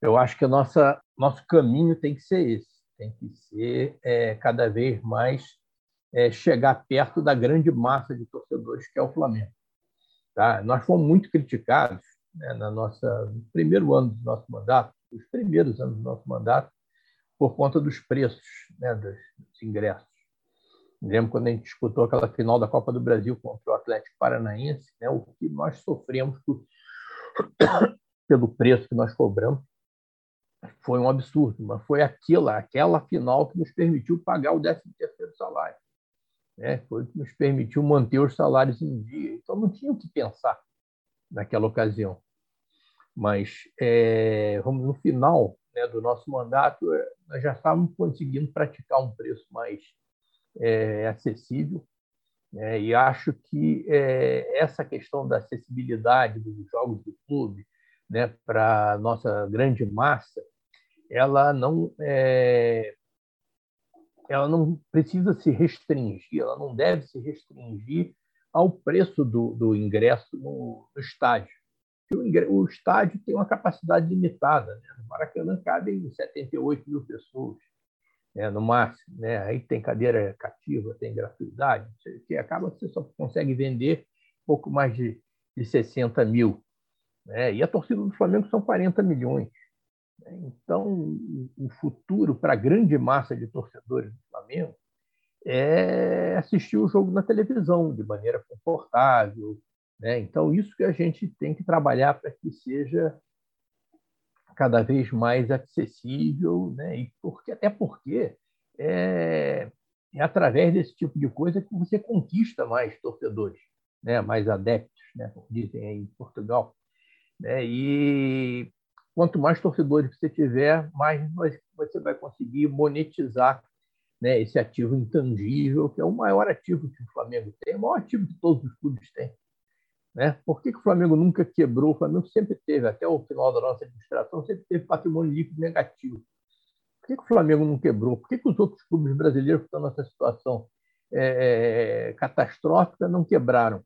Speaker 3: eu acho que o nosso caminho tem que ser esse, tem que ser é, cada vez mais é, chegar perto da grande massa de torcedores que é o Flamengo. Tá? Nós fomos muito criticados né, na nossa, no primeiro ano do nosso mandato, os primeiros anos do nosso mandato, por conta dos preços né, dos, dos ingressos. Lembro quando a gente disputou aquela final da Copa do Brasil contra o Atlético Paranaense, né, o que nós sofremos por, pelo preço que nós cobramos foi um absurdo, mas foi aquela, aquela final que nos permitiu pagar o 13 terceiro salário. Né? Foi que nos permitiu manter os salários em dia. Então, não tinha o que pensar naquela ocasião. Mas, é, vamos, no final né, do nosso mandato, é, nós já estávamos conseguindo praticar um preço mais é, acessível. Né? E acho que é, essa questão da acessibilidade dos jogos do clube né, para nossa grande massa, ela não ela não precisa se restringir, ela não deve se restringir ao preço do, do ingresso no, no estádio. O, estádio tem uma capacidade limitada. Né? No Maracanã cabem 78 mil pessoas, né? no máximo. Né? Aí tem cadeira cativa, tem gratuidade, que acaba que você só consegue vender pouco mais de, de 60 mil. Né? E a torcida do Flamengo são 40 milhões. Né? Então, o futuro para a grande massa de torcedores do Flamengo é assistir o jogo na televisão de maneira confortável. Né? Então, isso que a gente tem que trabalhar para que seja cada vez mais acessível, né? e porque, até porque é, é através desse tipo de coisa que você conquista mais torcedores, né? mais adeptos, né? como dizem aí em Portugal. Né? E quanto mais torcedores você tiver, mais você vai conseguir monetizar né, esse ativo intangível, que é o maior ativo que o Flamengo tem, o maior ativo que todos os clubes têm. Né? Por que, que o Flamengo nunca quebrou? O Flamengo sempre teve, até o final da nossa administração, sempre teve patrimônio líquido negativo. Por que, que o Flamengo não quebrou? Por que, que os outros clubes brasileiros que estão nessa situação é, catastrófica não quebraram?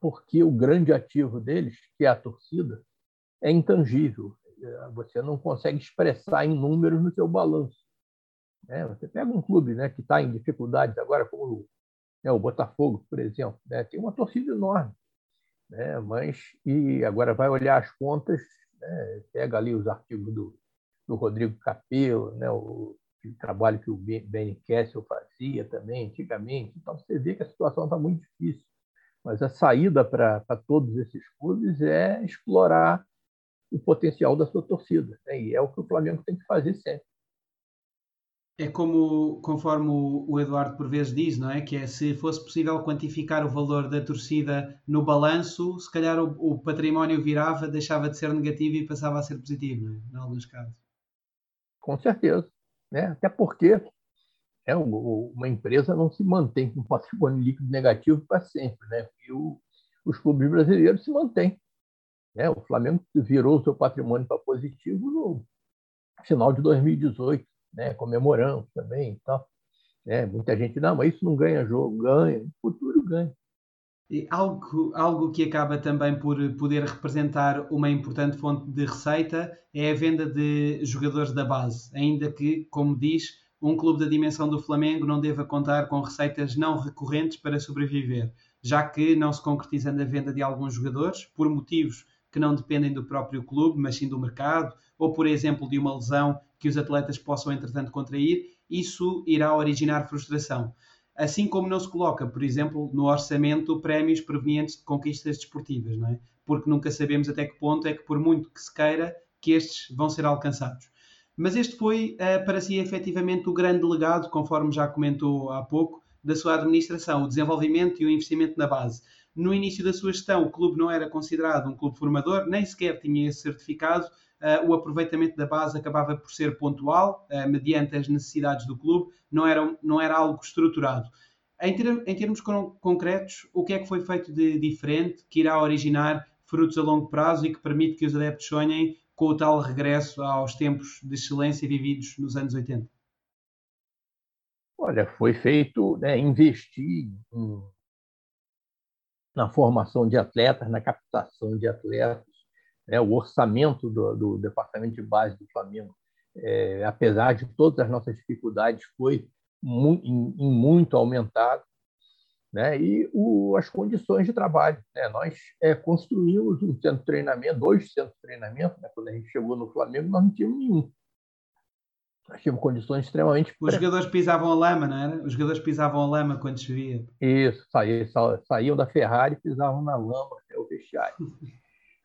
Speaker 3: porque o grande ativo deles, que é a torcida, é intangível. Você não consegue expressar em números no seu balanço. Né? Você pega um clube né, que está em dificuldades agora, como né, o Botafogo, por exemplo, né? tem uma torcida enorme, né? mas e agora vai olhar as contas, né? pega ali os artigos do, do Rodrigo Capello, né? o, o trabalho que o Benny Kessel fazia também antigamente. Então você vê que a situação está muito difícil. Mas a saída para todos esses clubes é explorar o potencial da sua torcida. Né? E é o que o Flamengo tem que fazer sempre.
Speaker 2: É como, conforme o Eduardo por vezes diz, não é? Que é se fosse possível quantificar o valor da torcida no balanço, se calhar o, o património virava, deixava de ser negativo e passava a ser positivo, não é? Em alguns casos.
Speaker 3: Com certeza. Né? Até porque é, uma empresa não se mantém com patrimônio líquido negativo para sempre, né? E o, os clubes brasileiros se mantêm. Né? O Flamengo virou o seu patrimônio para positivo no final de 2018, né? comemorando também e tal. É, muita gente, não, mas isso não ganha jogo, ganha, no futuro ganha.
Speaker 2: E algo, algo que acaba também por poder representar uma importante fonte de receita é a venda de jogadores da base, ainda que, como diz, um clube da dimensão do Flamengo não deva contar com receitas não recorrentes para sobreviver, já que não se concretizando a venda de alguns jogadores, por motivos que não dependem do próprio clube, mas sim do mercado, ou por exemplo de uma lesão que os atletas possam entretanto contrair, isso irá originar frustração. Assim como não se coloca, por exemplo, no orçamento prémios provenientes de conquistas desportivas, não é? porque nunca sabemos até que ponto é que, por muito que se queira, que estes vão ser alcançados. Mas este foi, uh, para si, efetivamente o grande legado, conforme já comentou há pouco, da sua administração, o desenvolvimento e o investimento na base. No início da sua gestão, o clube não era considerado um clube formador, nem sequer tinha esse certificado, o aproveitamento da base acabava por ser pontual, uh, mediante as necessidades do clube, não era, não era algo estruturado. Em, ter, em termos con concretos, o que é que foi feito de diferente que irá originar frutos a longo prazo e que permite que os adeptos sonhem com o tal regresso aos tempos de excelência vividos nos anos 80?
Speaker 3: Olha, foi feito né, investir em, na formação de atletas, na captação de atletas, né, o orçamento do, do, departamento de base do Flamengo, é, apesar de todas as nossas dificuldades, foi mu em, em muito aumentado. Né, e o, as condições de trabalho. Né? Nós é, construímos um centro de treinamento, dois centros de treinamento. Né? Quando a gente chegou no Flamengo, nós não tínhamos nenhum. Nós tínhamos condições extremamente.
Speaker 2: Os jogadores pisavam a lama, não era? Os jogadores pisavam a lama quando chovia.
Speaker 3: Isso, saíam, saíam da Ferrari e pisavam na lama até o vestiário.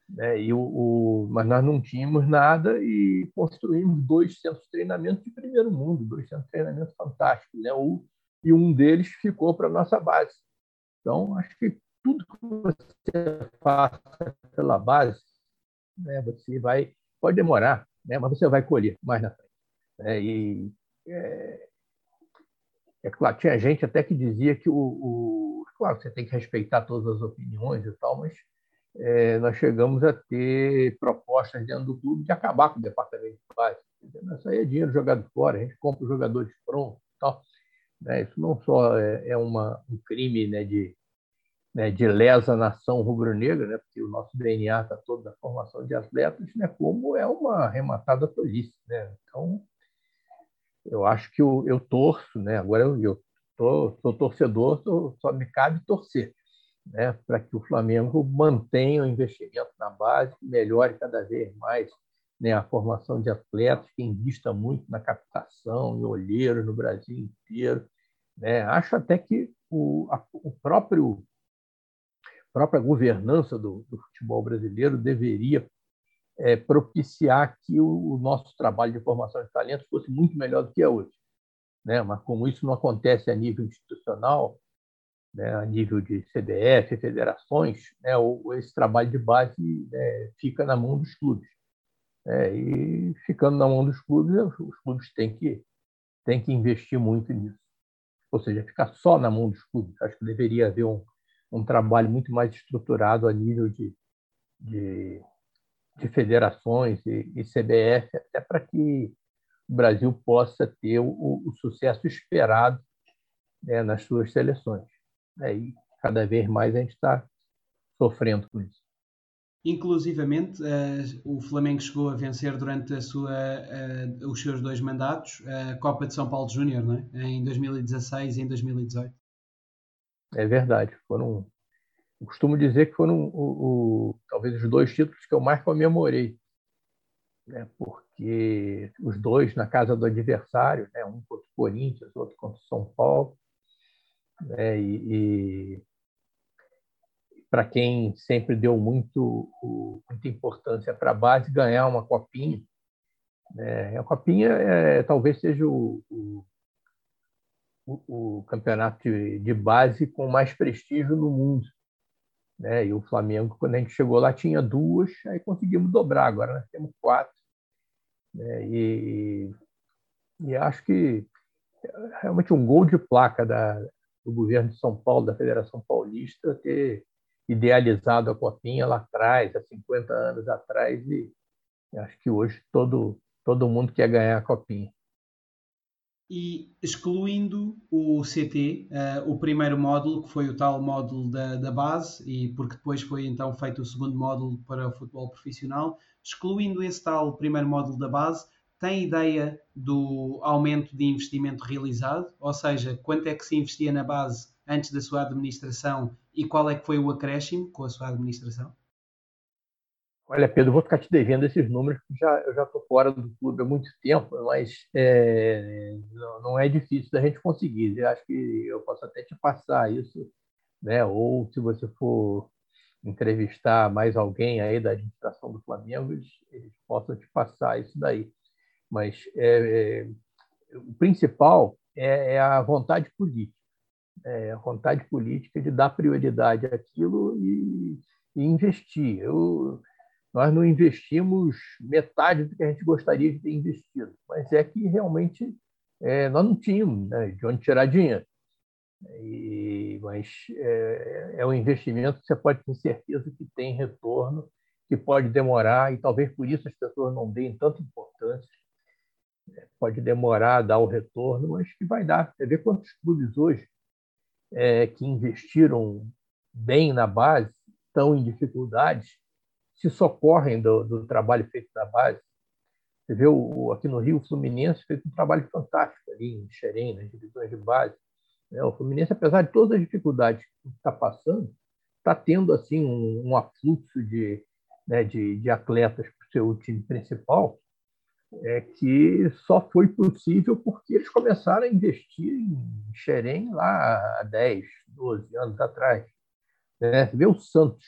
Speaker 3: Né? E o, o, mas nós não tínhamos nada e construímos dois centros de treinamento de primeiro mundo, dois centros de treinamento fantásticos. Né? O, e um deles ficou para a nossa base. Então, acho que tudo que você faça pela base, né, você vai, pode demorar, né, mas você vai colher mais na frente. Né? E é, é, claro, tinha gente até que dizia que o, o, claro, você tem que respeitar todas as opiniões e tal, mas é, nós chegamos a ter propostas dentro do clube de acabar com o departamento de base. Isso aí é dinheiro jogado fora, a gente compra os jogadores prontos tal. Né? Isso não só é, é uma, um crime né, de, né, de lesa nação rubro-negra, né, porque o nosso DNA está todo na formação de atletas, né, como é uma arrematada tolice. Né? Então, eu acho que eu, eu torço, né? agora eu estou torcedor, tô, só me cabe torcer né, para que o Flamengo mantenha o investimento na base, melhore cada vez mais né, a formação de atletas, que invista muito na captação, em olheiros no Brasil inteiro. Né? Acho até que o, a o próprio própria governança do, do futebol brasileiro deveria é, propiciar que o, o, nosso trabalho de formação de talentos fosse muito melhor do que é hoje. Né? Mas como isso não acontece a nível institucional, né, a nível de CBF, federações, né, o, esse trabalho de base né, fica na mão dos clubes. É, e ficando na mão dos clubes, os clubes têm que, têm que investir muito nisso. Ou seja, ficar só na mão dos clubes. Acho que deveria haver um, um trabalho muito mais estruturado a nível de, de, de federações e, e, CBF, até para que o Brasil possa ter o, o sucesso esperado né, nas suas seleções. Aí, cada vez mais a gente está sofrendo com isso.
Speaker 2: Inclusivamente, uh, o Flamengo chegou a vencer durante a sua, uh, os seus dois mandatos a Copa de São Paulo Júnior, é? em 2016 e em 2018.
Speaker 3: É verdade. Foram, eu costumo dizer que foram o, o, talvez os dois títulos que eu mais comemorei, né? porque os dois na casa do adversário, né? um contra o Corinthians, outro contra o São Paulo, né? e, e para quem sempre deu muito, muita importância para a base, ganhar uma copinha. Né? A copinha é, talvez seja o, o, o campeonato de, de, base com mais prestígio no mundo. Né? E o Flamengo, quando a gente chegou lá, tinha duas, aí conseguimos dobrar, agora nós temos quatro. Né? E, e acho que é realmente um gol de placa da, do governo de São Paulo, da Federação Paulista, ter idealizado a Copinha lá atrás, há 50 anos atrás, e acho que hoje todo, todo mundo quer ganhar a Copinha.
Speaker 2: E excluindo o CT, uh, eh, o primeiro módulo, que foi o tal módulo da, da base, e porque depois foi então feito o segundo módulo para o futebol profissional, excluindo esse tal primeiro módulo da base, tem ideia do aumento de investimento realizado? Ou seja, quanto é que se investia na base antes da sua administração e qual é que foi o acréscimo com a sua administração?
Speaker 3: Olha, Pedro, vou ficar te devendo esses números, porque já, eu já estou fora do clube há muito tempo, mas é, não, não, é difícil da gente conseguir. Eu acho que eu posso até te passar isso, né? ou se você for entrevistar mais alguém aí da administração do Flamengo, eles, eles possam te passar isso daí. Mas é, é, o principal é, é, a vontade política, é a vontade política de dar prioridade àquilo e, e investir. Eu, nós não investimos metade do que a gente gostaria de ter investido, mas é que realmente é, nós não tínhamos né, de onde tirar dinheiro. E, mas é, é um investimento que você pode ter certeza que tem retorno, que pode demorar, e talvez por isso as pessoas não deem tanta importância. Pode demorar a dar o retorno, mas que vai dar. Você vê quantos clubes hoje é, que investiram bem na base estão em dificuldades se socorrem do, do trabalho feito na base. Você vê o, aqui no Rio, o Fluminense fez um trabalho fantástico ali em Xerém, nas divisões de base. Né? O Fluminense, apesar de todas as dificuldades que está passando, está tendo assim um, um afluxo de, né, de, de atletas para o seu time principal, é que só foi possível porque eles começaram a investir em Xerém lá há 10, 12 anos atrás. É, você vê o Santos,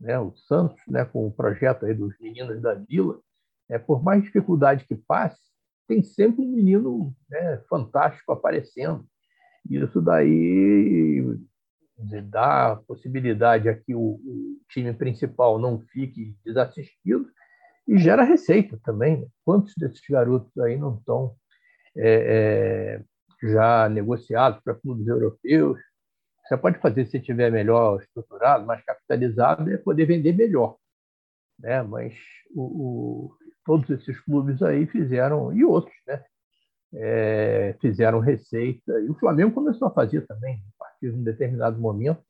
Speaker 3: né, o Santos, né, com o projeto aí dos meninos da Vila, é, por mais dificuldade que passe, tem sempre um menino né, fantástico aparecendo. Isso daí dá a possibilidade a que o, o, time principal não fique desassistido e gera receita também. Né? Quantos desses garotos aí não estão é, é, já negociados para clubes europeus, você pode fazer se tiver melhor estruturado, mais capitalizado, é poder vender melhor. Né? Mas o, o, todos esses clubes aí fizeram, e outros, né? É, fizeram receita. E o Flamengo começou a fazer também, a partir de um determinado momento.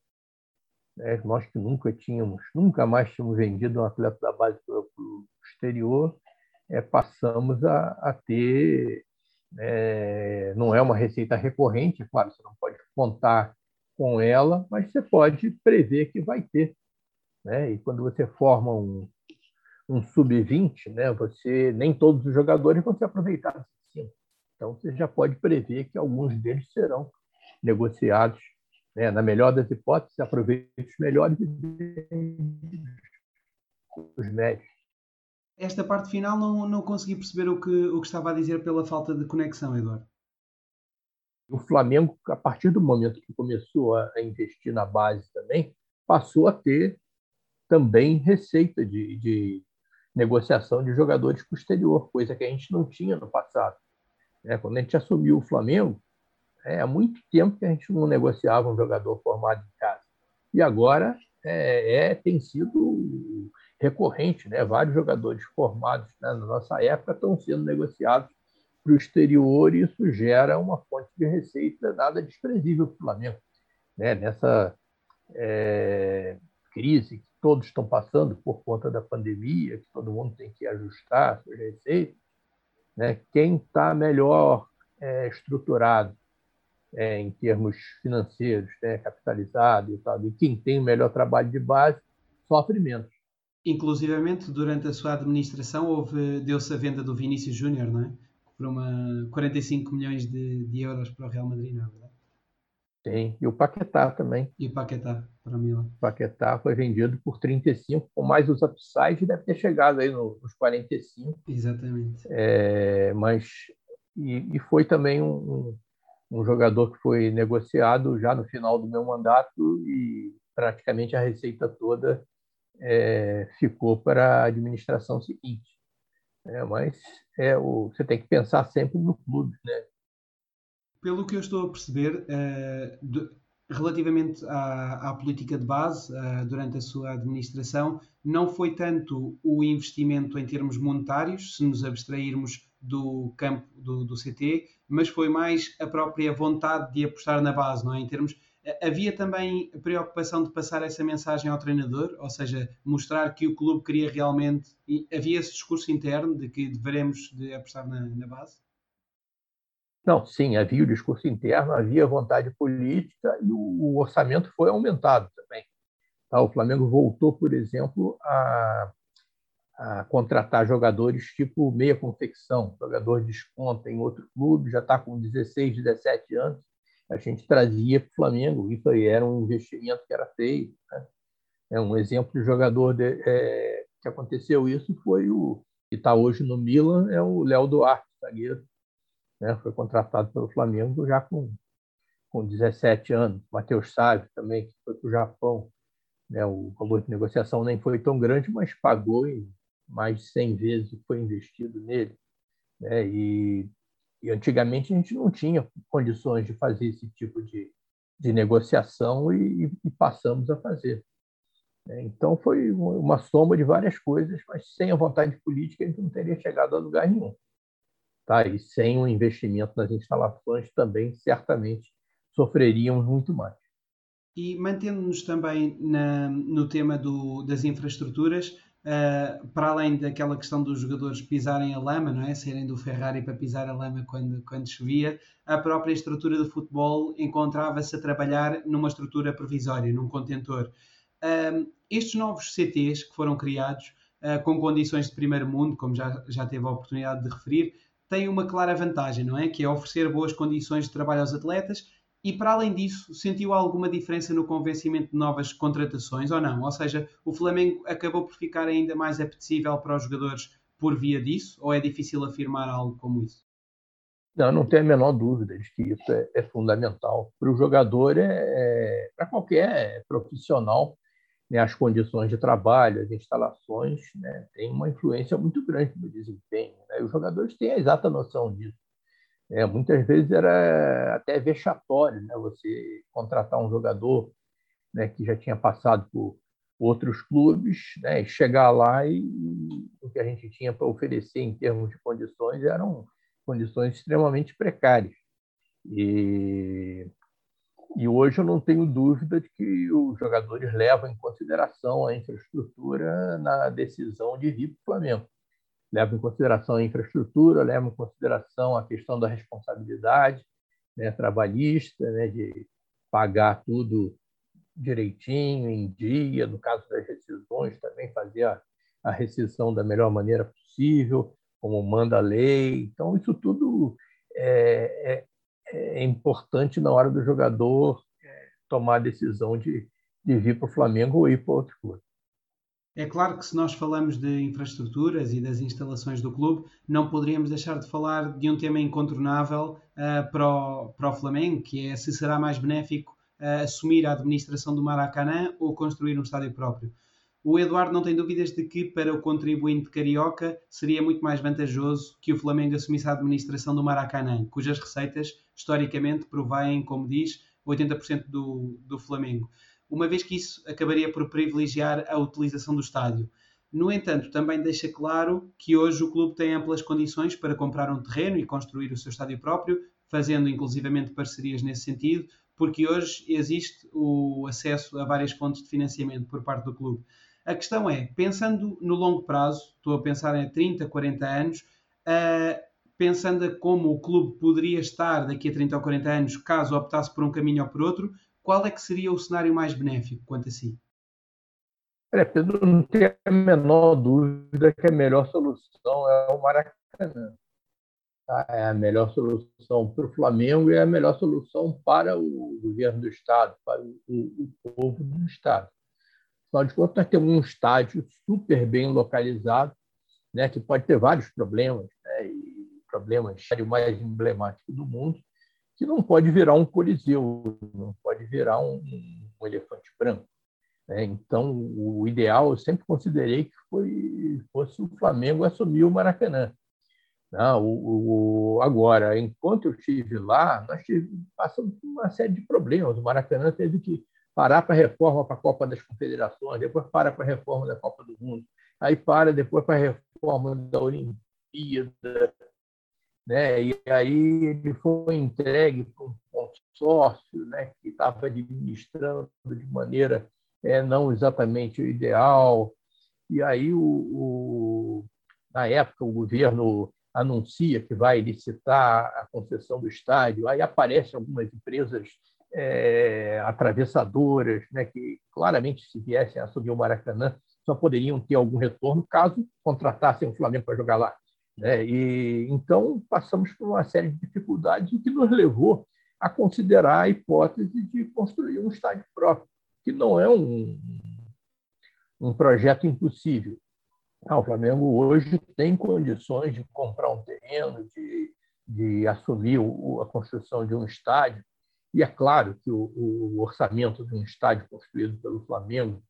Speaker 3: Né? Nós que nunca tínhamos, nunca mais tínhamos vendido um atleta da base para o exterior, é, passamos a, a ter. É, não é uma receita recorrente, claro, você não pode contar com ela, mas você pode prever que vai ter. Né? E quando você forma um, um sub-20, né, você nem todos os jogadores vão ser aproveitados assim. Então você já pode prever que alguns deles serão negociados, né, na melhor das hipóteses, aproveite os melhores e os médios.
Speaker 2: Esta parte final não, não consegui perceber o que, o que estava a dizer pela falta de conexão, Eduardo.
Speaker 3: O Flamengo, a partir do momento que começou a investir na base também, passou a ter também receita de, de negociação de jogadores posterior, coisa que a gente não tinha no passado. É, quando a gente assumiu o Flamengo, é, há muito tempo que a gente não negociava um jogador formado em casa. E agora é, é tem sido recorrente, né? Vários jogadores formados né, na nossa época estão sendo negociados para o exterior, e isso gera uma fonte de receita nada desprezível para o Flamengo. Né? Nessa é, crise que todos estão passando por conta da pandemia, que todo mundo tem que ajustar suas receitas, né? quem está melhor é, estruturado é, em termos financeiros, né? capitalizado e tal, e quem tem o melhor trabalho de base, sofre menos.
Speaker 2: Inclusivamente, durante a sua administração, houve deu-se a venda do Vinícius Júnior, não é? por uma 45 milhões de, de euros para o Real Madrid, não é verdade?
Speaker 3: Sim, e o Paquetá também.
Speaker 2: E o Paquetá para Milan.
Speaker 3: O Paquetá foi vendido por 35, com mais os upsides, deve ter chegado aí nos 45.
Speaker 2: Exatamente.
Speaker 3: É, mas e, e, foi também um, um jogador que foi negociado já no final do meu mandato e praticamente a receita toda é, ficou para a administração seguinte. É, mas é o, você tem que pensar sempre no clube, né?
Speaker 2: Pelo que eu estou a perceber, uh, relativamente à, à, política de base, uh, durante a sua administração, não foi tanto o investimento em termos monetários, se nos abstrairmos do campo do, do, CT, mas foi mais a própria vontade de apostar na base, não é? Em termos havia também preocupação de passar essa mensagem ao treinador, ou seja, mostrar que o clube queria realmente. Havia esse discurso interno de que devemos de apostar na, na base?
Speaker 3: Não, sim, havia o discurso interno, havia vontade política e o, o orçamento foi aumentado também. Tá? O Flamengo voltou, por exemplo, a, a, contratar jogadores tipo meia confecção, jogador desconta em outro clube, já está com 16, 17 anos, a gente trazia para o Flamengo, isso aí era um investimento que era feito. Né? É um exemplo de jogador de, é, que aconteceu isso foi o que está hoje no Milan, é o Léo Duarte, zagueiro né? foi contratado pelo Flamengo já com, com 17 anos. Matheus Sávio também, que foi para o Japão. Né? O valor de negociação nem foi tão grande, mas pagou em mais de 100 vezes que foi investido nele. Né? E, e antigamente a gente não tinha condições de fazer esse tipo de, de negociação e, e passamos a fazer. Né? Então foi uma soma de várias coisas, mas sem a vontade política a gente não teria chegado a lugar nenhum. Tá? E sem o investimento nas instalações também, certamente, sofreríamos muito mais.
Speaker 2: E mantendo-nos também na, no tema do, das infraestruturas, uh, para além daquela questão dos jogadores pisarem a lama, não é? Saírem do Ferrari para pisar a lama quando, quando chovia, a própria estrutura do futebol encontrava-se a trabalhar numa estrutura provisória, num contentor. Uh, estes novos CTs que foram criados, uh, com condições de primeiro mundo, como já, já teve a oportunidade de referir, tem uma clara vantagem, não é? Que é oferecer boas condições de trabalho aos atletas e, para além disso, sentiu alguma diferença no convencimento de novas contratações ou não? Ou seja, o Flamengo acabou por ficar ainda mais apetecível para os jogadores por via disso ou é difícil afirmar algo como isso?
Speaker 3: Não, não tenho a menor dúvida de que isso é, é fundamental. Para o jogador, é, é para qualquer profissional, né, as condições de trabalho, as instalações, né, têm uma influência muito grande no desempenho. Né? Os jogadores têm a exata noção disso. É, muitas vezes era até vexatório né, você contratar um jogador né, que já tinha passado por outros clubes né, e chegar lá e, o que a gente tinha para oferecer em termos de condições eram condições extremamente precárias. E e hoje eu não tenho dúvida de que os jogadores levam em consideração a infraestrutura na decisão de vir para o Flamengo. Levam em consideração a infraestrutura, levam em consideração a questão da responsabilidade né, trabalhista, né, de pagar tudo direitinho, em dia, no caso das rescisões, também fazer a, a rescisão da melhor maneira possível, como manda a lei. Então, isso tudo é, é, é importante na hora do jogador é, tomar a decisão de, de vir para o Flamengo ou ir para outro clube.
Speaker 2: É claro que se nós falamos de infraestruturas e das instalações do clube, não poderíamos deixar de falar de um tema incontornável uh, para, o, para o Flamengo, que é se será mais benéfico uh, assumir a administração do Maracanã ou construir um estádio próprio. O Eduardo não tem dúvidas de que, para o contribuinte carioca, seria muito mais vantajoso que o Flamengo assumisse a administração do Maracanã, cujas receitas, historicamente, provém, como diz, 80% do, do Flamengo, uma vez que isso acabaria por privilegiar a utilização do estádio. No entanto, também deixa claro que hoje o clube tem amplas condições para comprar um terreno e construir o seu estádio próprio, fazendo inclusivamente parcerias nesse sentido, porque hoje existe o acesso a várias fontes de financiamento por parte do clube. A questão é, pensando no longo prazo, estou a pensar em 30, 40 anos, uh, pensando a como o clube poderia estar daqui a 30 ou 40 anos, caso optasse por um caminho ou por outro, qual é que seria o cenário mais benéfico quanto a si?
Speaker 3: Pedro, não tem a menor dúvida que a melhor solução é o Maracanã. Tá? É a melhor solução para o Flamengo e é a melhor solução para o governo do Estado, para o, o povo do Estado. Afinal de contas, nós temos um estádio super bem localizado, né, que pode ter vários problemas, né, e problemas, o mais emblemático do mundo, que não pode virar um coliseu, não pode virar um, um elefante branco. Né? Então, o ideal, eu sempre considerei que foi, fosse o Flamengo assumir o Maracanã. Não, o, o, agora, enquanto eu estive lá, nós tive, passamos por uma série de problemas. O Maracanã teve que parar para a reforma para a Copa das Confederações, depois para para a reforma da Copa do Mundo, aí para depois para a reforma da Olimpíada, né? E aí ele foi entregue para um consórcio, né, que estava administrando de maneira é, não exatamente ideal. E aí o, o na época o governo anuncia que vai licitar a concessão do estádio, aí aparecem algumas empresas é, atravessadoras, né, que claramente, se viessem a assumir o Maracanã, só poderiam ter algum retorno caso contratassem o Flamengo para jogar lá. Né? E então passamos por uma série de dificuldades, o que nos levou a considerar a hipótese de construir um estádio próprio, que não é um, um projeto impossível. Ah, o Flamengo hoje tem condições de comprar um terreno, de, de assumir o, a construção de um estádio. E é claro que o, o, orçamento de um estádio construído pelo Flamengo,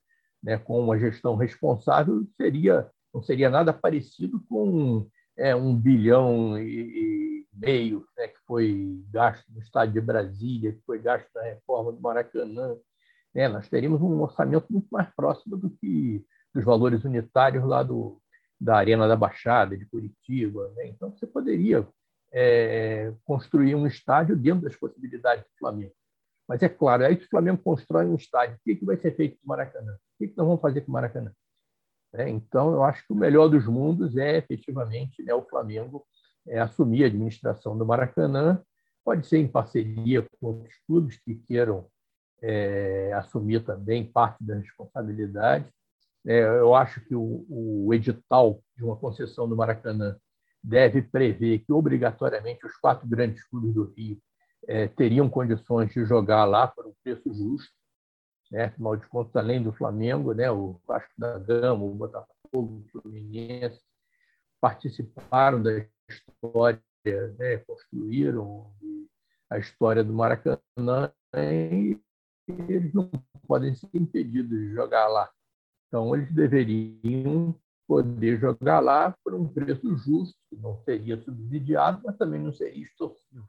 Speaker 3: né, com uma gestão responsável, seria não seria nada parecido com é, um bilhão e, meio né, que foi gasto no estádio de Brasília, que foi gasto na reforma do Maracanã. Né, nós teríamos um orçamento muito mais próximo do que dos valores unitários lá do, da Arena da Baixada, de Curitiba. Né? Então, você poderia é, construir um estádio dentro das possibilidades do Flamengo. Mas é claro, aí que o Flamengo constrói um estádio, o que, que vai ser feito com o Maracanã? O que, que nós vamos fazer com o Maracanã? É, então, eu acho que o melhor dos mundos é, efetivamente, né, o Flamengo é, assumir a administração do Maracanã, pode ser em parceria com outros clubes que queiram é, assumir também parte da responsabilidade, é, eu acho que o, o edital de uma concessão do Maracanã deve prever que, obrigatoriamente, os quatro grandes clubes do Rio é, teriam condições de jogar lá por um preço justo. Né? Afinal de contas, além do Flamengo, né, o Vasco da Gama, o Botafogo, o Fluminense participaram da história, né, construíram a história do Maracanã e eles não podem ser impedidos de jogar lá. Então, eles deveriam poder jogar lá por um preço justo, não seria subsidiado, mas também não seria extorsivo.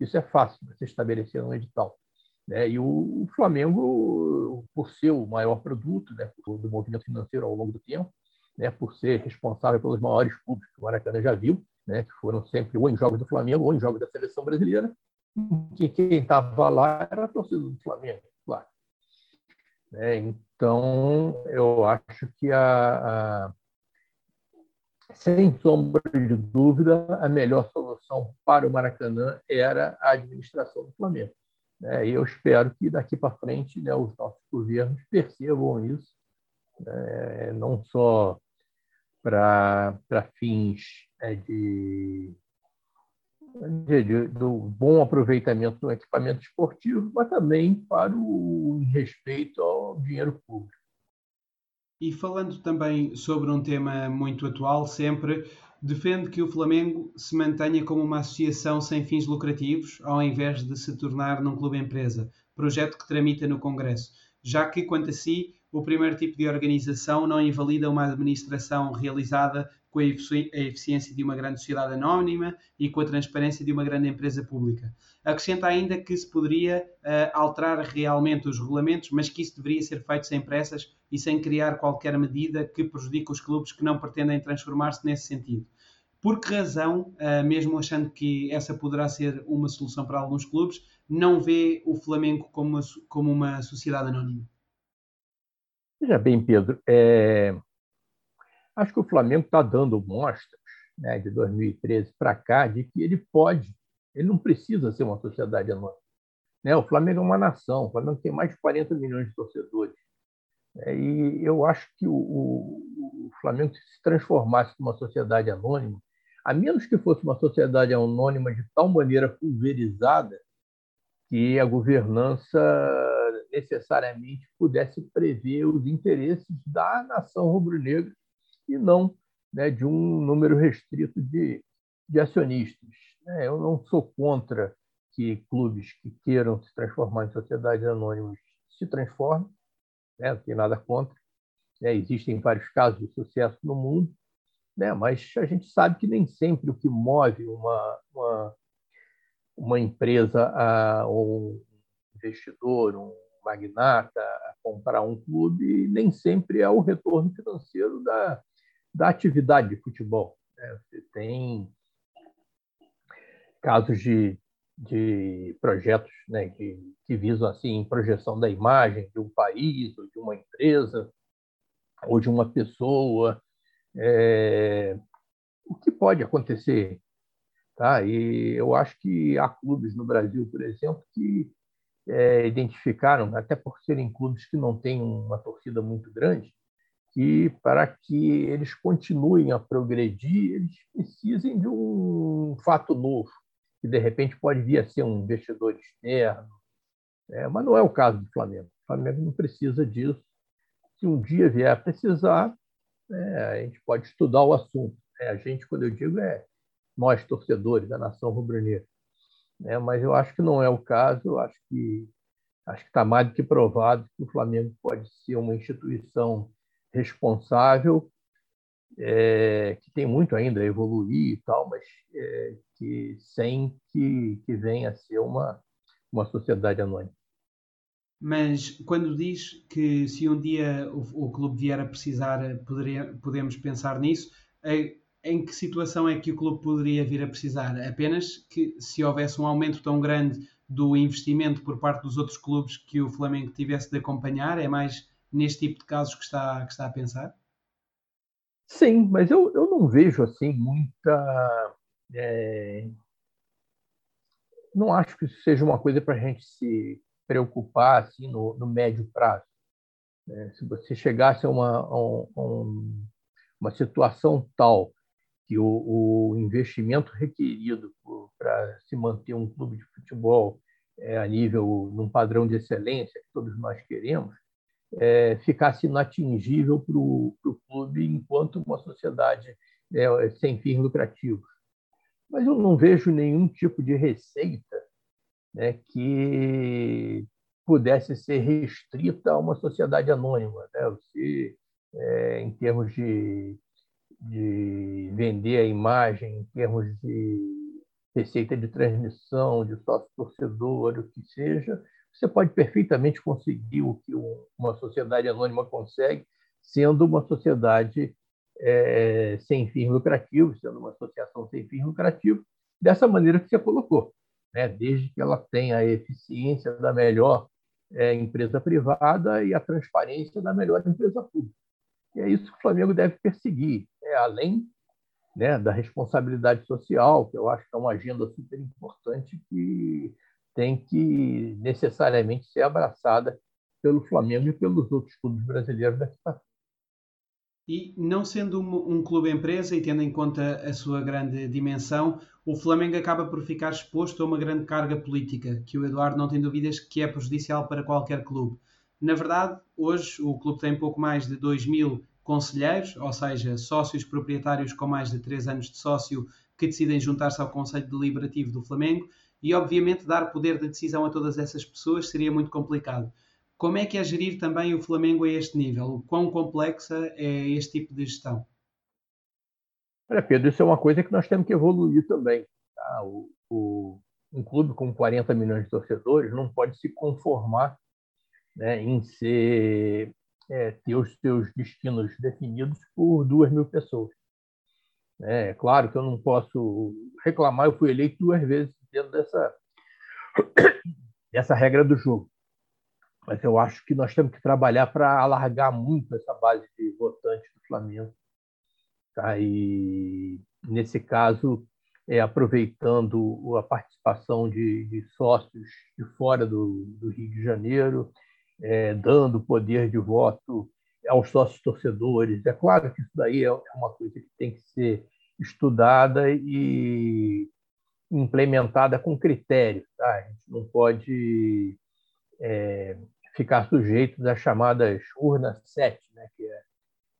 Speaker 3: Isso é fácil você estabelecer no edital. Né? E o Flamengo, por ser o maior produto né, do movimento financeiro ao longo do tempo, né, por ser responsável pelos maiores clubes que o Maracanã já viu, né, que foram sempre ou em jogos do Flamengo ou em jogos da seleção brasileira, que quem estava lá era a torcida do Flamengo, claro. Né? Então, eu acho que, a, a, sem sombra de dúvida, a melhor solução para o Maracanã era a administração do Flamengo. Né? E eu espero que daqui para frente né, os nossos governos percebam isso, né? não só para fins é, de de, de, do bom aproveitamento do equipamento esportivo, mas também para o respeito ao dinheiro público.
Speaker 2: E falando também sobre um tema muito atual, sempre defende que o Flamengo se mantenha como uma associação sem fins lucrativos, ao invés de se tornar num clube-empresa, projeto que tramita no Congresso, já que, quanto a si, o primeiro tipo de organização não invalida uma administração realizada com a eficiência de uma grande sociedade anónima e com a transparência de uma grande empresa pública. Acrescenta ainda que se poderia uh, alterar realmente os regulamentos, mas que isso deveria ser feito sem pressas e sem criar qualquer medida que prejudique os clubes que não pretendem transformar-se nesse sentido. Por que razão, uh, mesmo achando que essa poderá ser uma solução para alguns clubes, não vê o Flamengo como uma, como uma sociedade anónima?
Speaker 3: Veja bem, Pedro, é, Acho que o Flamengo está dando mostras, né, de 2013 para cá, de que ele pode, ele não precisa ser uma sociedade anônima. Né? O Flamengo é uma nação, o Flamengo tem mais de 40 milhões de torcedores. É, e eu acho que o, o, o Flamengo, se transformasse numa sociedade anônima, a menos que fosse uma sociedade anônima de tal maneira pulverizada que a governança necessariamente pudesse prever os interesses da nação rubro-negra e não né, de um número restrito de, de acionistas. Né? Eu não sou contra que clubes que queiram se transformar em sociedades anônimas se transformem, né? não tenho nada contra. Né? Existem vários casos de sucesso no mundo, né? mas a gente sabe que nem sempre o que move uma, uma, uma empresa a, ou um investidor, um magnata a comprar um clube, nem sempre é o retorno financeiro da, da atividade de futebol. Né? Você tem casos de, de projetos né, que, que visam assim projeção da imagem de um país ou de uma empresa ou de uma pessoa. É, o que pode acontecer? Tá? E eu acho que há clubes no Brasil, por exemplo, que é, identificaram, até por serem clubes que não têm uma torcida muito grande, que para que eles continuem a progredir, eles precisem de um fato novo, que de repente pode vir a ser um investidor externo. É, mas não é o caso do Flamengo. O Flamengo não precisa disso. Se um dia vier a precisar, é, a gente pode estudar o assunto. É, a gente, quando eu digo, é nós, torcedores da nação rubro-negra. É, mas eu acho que não é o caso. Eu acho que acho que está mais do que provado que o Flamengo pode ser uma instituição responsável, é, que tem muito ainda a evoluir e tal, mas é, que sem que, que venha a ser uma, uma sociedade anônima.
Speaker 2: Mas quando diz que se um dia o, o clube vier a precisar, poderia, podemos pensar nisso, é, em que situação é que o clube poderia vir a precisar? Apenas que se houvesse um aumento tão grande do investimento por parte dos outros clubes que o Flamengo tivesse de acompanhar? É mais neste tipo de casos que está, que está a pensar?
Speaker 3: Sim, mas eu, eu não vejo assim muita. É... Não acho que isso seja uma coisa para a gente se preocupar assim no, no médio prazo. É, se você chegasse a uma, a um, uma situação tal que o, o investimento requerido para se manter um clube de futebol é, a nível, num padrão de excelência que todos nós queremos, é, ficasse inatingível para o clube enquanto uma sociedade é, sem fins lucrativos. Mas eu não vejo nenhum tipo de receita né, que pudesse ser restrita a uma sociedade anônima. Né? Você, é, em termos de, de vender a imagem, em termos de receita de transmissão, de sócio-torcedor, o que seja, você pode perfeitamente conseguir o que uma sociedade anônima consegue, sendo uma sociedade é, sem fins lucrativos, sendo uma associação sem fins lucrativos, dessa maneira que você colocou, né? desde que ela tenha a eficiência da melhor é, empresa privada e a transparência da melhor empresa pública. E é isso que o Flamengo deve perseguir, é, além né, da responsabilidade social, que eu acho que é uma agenda super importante que tem que necessariamente ser abraçada pelo Flamengo e pelos outros clubes brasileiros daqui para frente.
Speaker 2: E não sendo um, um, clube empresa e tendo em conta a sua grande dimensão, o Flamengo acaba por ficar exposto a uma grande carga política, que o Eduardo não tem dúvidas que é prejudicial para qualquer clube. Na verdade, hoje o clube tem pouco mais de 2 mil conselheiros, ou seja, sócios proprietários com mais de 3 anos de sócio que decidem juntar-se ao Conselho Deliberativo do Flamengo e, obviamente, dar poder de decisão a todas essas pessoas seria muito complicado. Como é que é gerir também o Flamengo a este nível? O quão complexa é este tipo de gestão?
Speaker 3: Olha, Pedro, isso é uma coisa que nós temos que evoluir também. Tá? O, o, um clube com 40 milhões de torcedores não pode se conformar né, em ser, é, ter os seus destinos definidos por duas mil pessoas. É claro que eu não posso reclamar, eu fui eleito duas vezes dentro dessa, dessa regra do jogo. Mas eu acho que nós temos que trabalhar para alargar muito essa base de votantes do Flamengo. Tá? E, nesse caso, é, aproveitando a participação de, de, sócios de fora do, do Rio de Janeiro, é, dando poder de voto aos sócios torcedores. É claro que isso daí é uma coisa que tem que ser estudada e implementada com critério. Tá? A gente não pode é, ficar sujeito às chamadas urnas 7, né? que é,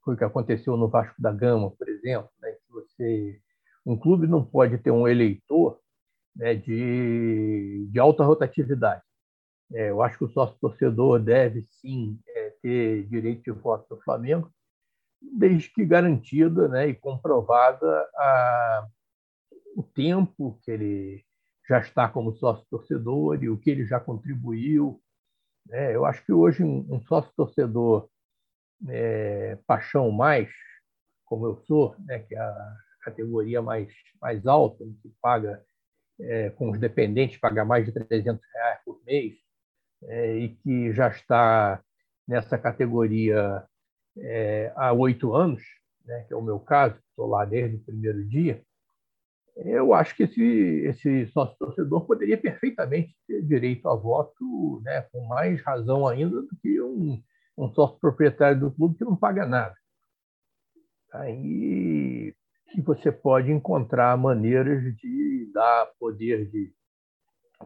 Speaker 3: foi o que aconteceu no Vasco da Gama, por exemplo. Né? Que você, um clube não pode ter um eleitor né, de, de alta rotatividade. É, eu acho que o sócio torcedor deve sim é, ter direito de voto do Flamengo, desde que garantida né, e comprovada a, o tempo que ele já está como sócio torcedor e o que ele já contribuiu. Né? Eu acho que hoje um, sócio torcedor é, paixão mais, como eu sou, né, que é a categoria mais, mais alta, que paga é, com os dependentes, paga mais de 300 reais por mês, é, e que já está nessa categoria é, há oito anos, né, que é o meu caso, estou lá desde o primeiro dia, eu acho que esse, esse sócio torcedor poderia perfeitamente ter direito a voto, né, com mais razão ainda do que um, um sócio proprietário do clube que não paga nada. Aí que você pode encontrar maneiras de dar poder de,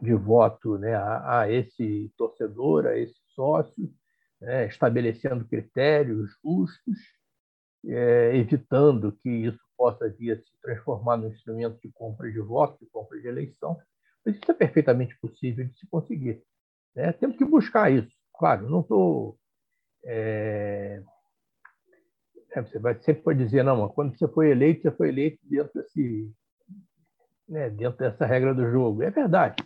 Speaker 3: de voto né, a, a esse torcedor, a esse sócio, né, estabelecendo critérios justos, é, evitando que isso possa vir a se transformar num instrumento de compra de voto, de compra de eleição. Mas isso é perfeitamente possível de se conseguir. Né? Temos que buscar isso. Claro, não estou. É... É, você vai sempre pode dizer, não, mas quando você foi eleito, você foi eleito dentro, desse, né, dentro dessa regra do jogo. É verdade.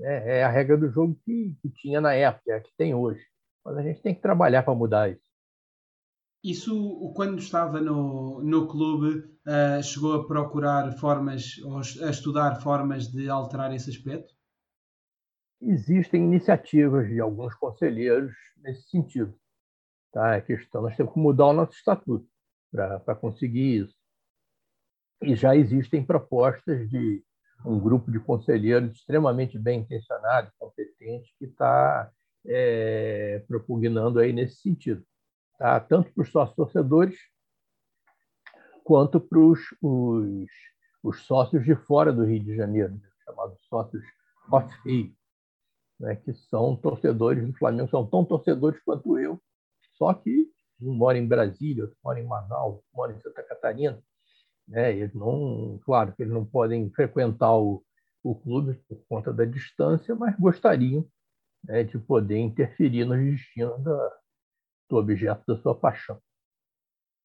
Speaker 3: É, é a regra do jogo que, que tinha na época, é que tem hoje. Mas a gente tem que trabalhar para mudar isso.
Speaker 2: Isso, quando estava no, no clube, uh, chegou a procurar formas, ou a estudar formas de alterar esse aspecto?
Speaker 3: Existem iniciativas de alguns conselheiros nesse sentido. Tá? É questão, nós temos que mudar o nosso estatuto para conseguir isso. E já existem propostas de um grupo de conselheiros extremamente bem intencionado, competente, que está é, propugnando aí nesse sentido tá? tanto para os sócios torcedores quanto para os, os, os, sócios de fora do Rio de Janeiro, chamados sócios off-Rio, né? que são torcedores do Flamengo, são tão torcedores quanto eu, só que um mora em Brasília, outro mora em Manaus, outro mora em Santa Catarina. Né? Eles não, claro que eles não podem frequentar o, o clube por conta da distância, mas gostariam né, de poder interferir nos destinos da, do objeto da sua paixão.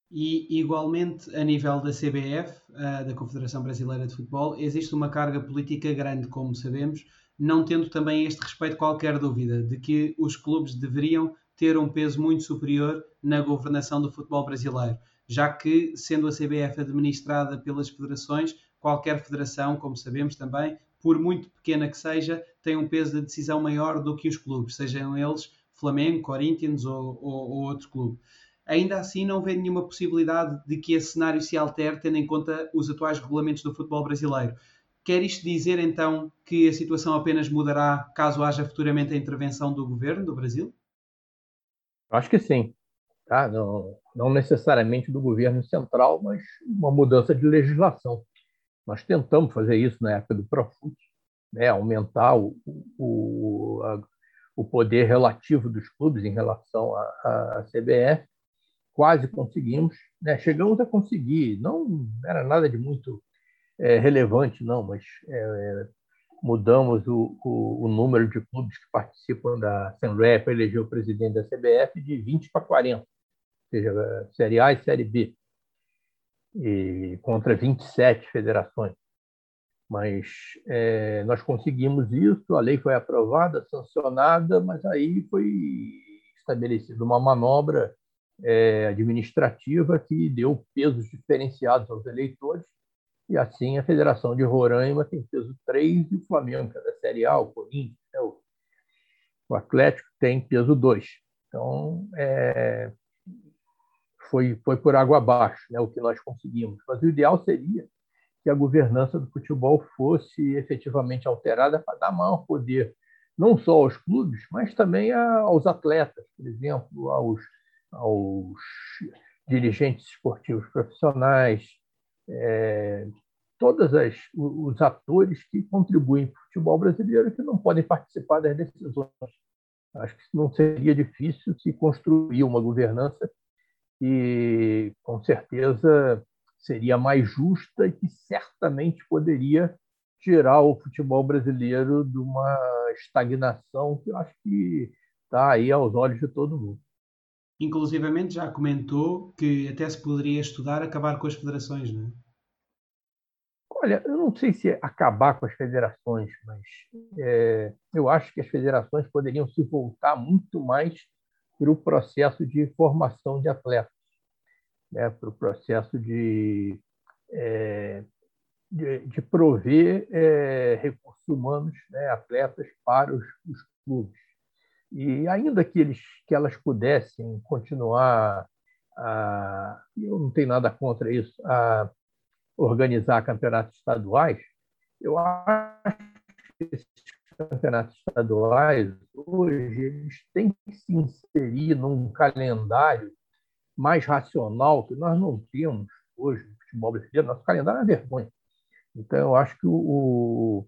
Speaker 2: E, igualmente, a nível da CBF, da Confederação Brasileira de Futebol, existe uma carga política grande, como sabemos, não tendo também este respeito qualquer dúvida de que os clubes deveriam ter um peso muito superior na governação do futebol brasileiro, já que, sendo a CBF administrada pelas federações, qualquer federação, como sabemos também, por muito pequena que seja, tem um peso de decisão maior do que os clubes, sejam eles Flamengo, Corinthians ou, ou, ou outro clube. Ainda assim, não vê nenhuma possibilidade de que esse cenário se altere, tendo em conta os atuais regulamentos do futebol brasileiro. Quer isto dizer, então, que a situação apenas mudará caso haja futuramente a intervenção do governo do Brasil?
Speaker 3: Acho que sim. Tá? Não, não necessariamente do governo central, mas uma mudança de legislação. Nós tentamos fazer isso na época do Profut, né? aumentar o, o, a, o poder relativo dos clubes em relação à, CBF. Quase conseguimos, né? chegamos a conseguir, não era nada de muito é, relevante, não, mas é, mudamos o, o, o, número de clubes que participam da Assembleia para eleger o presidente da CBF de 20 para 40, ou seja, Série A e Série B, e contra 27 federações mas é, nós conseguimos isso, a lei foi aprovada, sancionada, mas aí foi estabelecida uma manobra é, administrativa que deu pesos diferenciados aos eleitores, e assim a Federação de Roraima tem peso 3 e o Flamengo, que é da Série A, o Corinthians, né, o, o Atlético tem peso 2. Então, é, foi, foi por água abaixo né, o que nós conseguimos. Mas o ideal seria que a governança do futebol fosse efetivamente alterada para dar maior poder, não só aos clubes, mas também aos atletas, por exemplo, aos, aos dirigentes esportivos profissionais, é, todos os atores que contribuem para o futebol brasileiro que não podem participar das decisões. Acho que não seria difícil se construir uma governança e, com certeza, seria mais justa e que certamente poderia tirar o futebol brasileiro de uma estagnação que eu acho que está aí aos olhos de todo mundo.
Speaker 2: Inclusivamente já comentou que até se poderia estudar acabar com as federações, não é?
Speaker 3: Olha, eu não sei se acabar com as federações, mas é, eu acho que as federações poderiam se voltar muito mais para o processo de formação de atletas, né, para o processo de, é, de, de, prover é, recursos humanos, né, atletas para os, os, clubes. E ainda que, eles, que elas pudessem continuar, a, eu não tenho nada contra isso, a organizar campeonatos estaduais, eu acho que esses campeonatos estaduais hoje eles têm que se inserir num calendário mais racional que nós não temos hoje no futebol brasileiro. Nosso calendário é vergonha. Então, eu acho que o,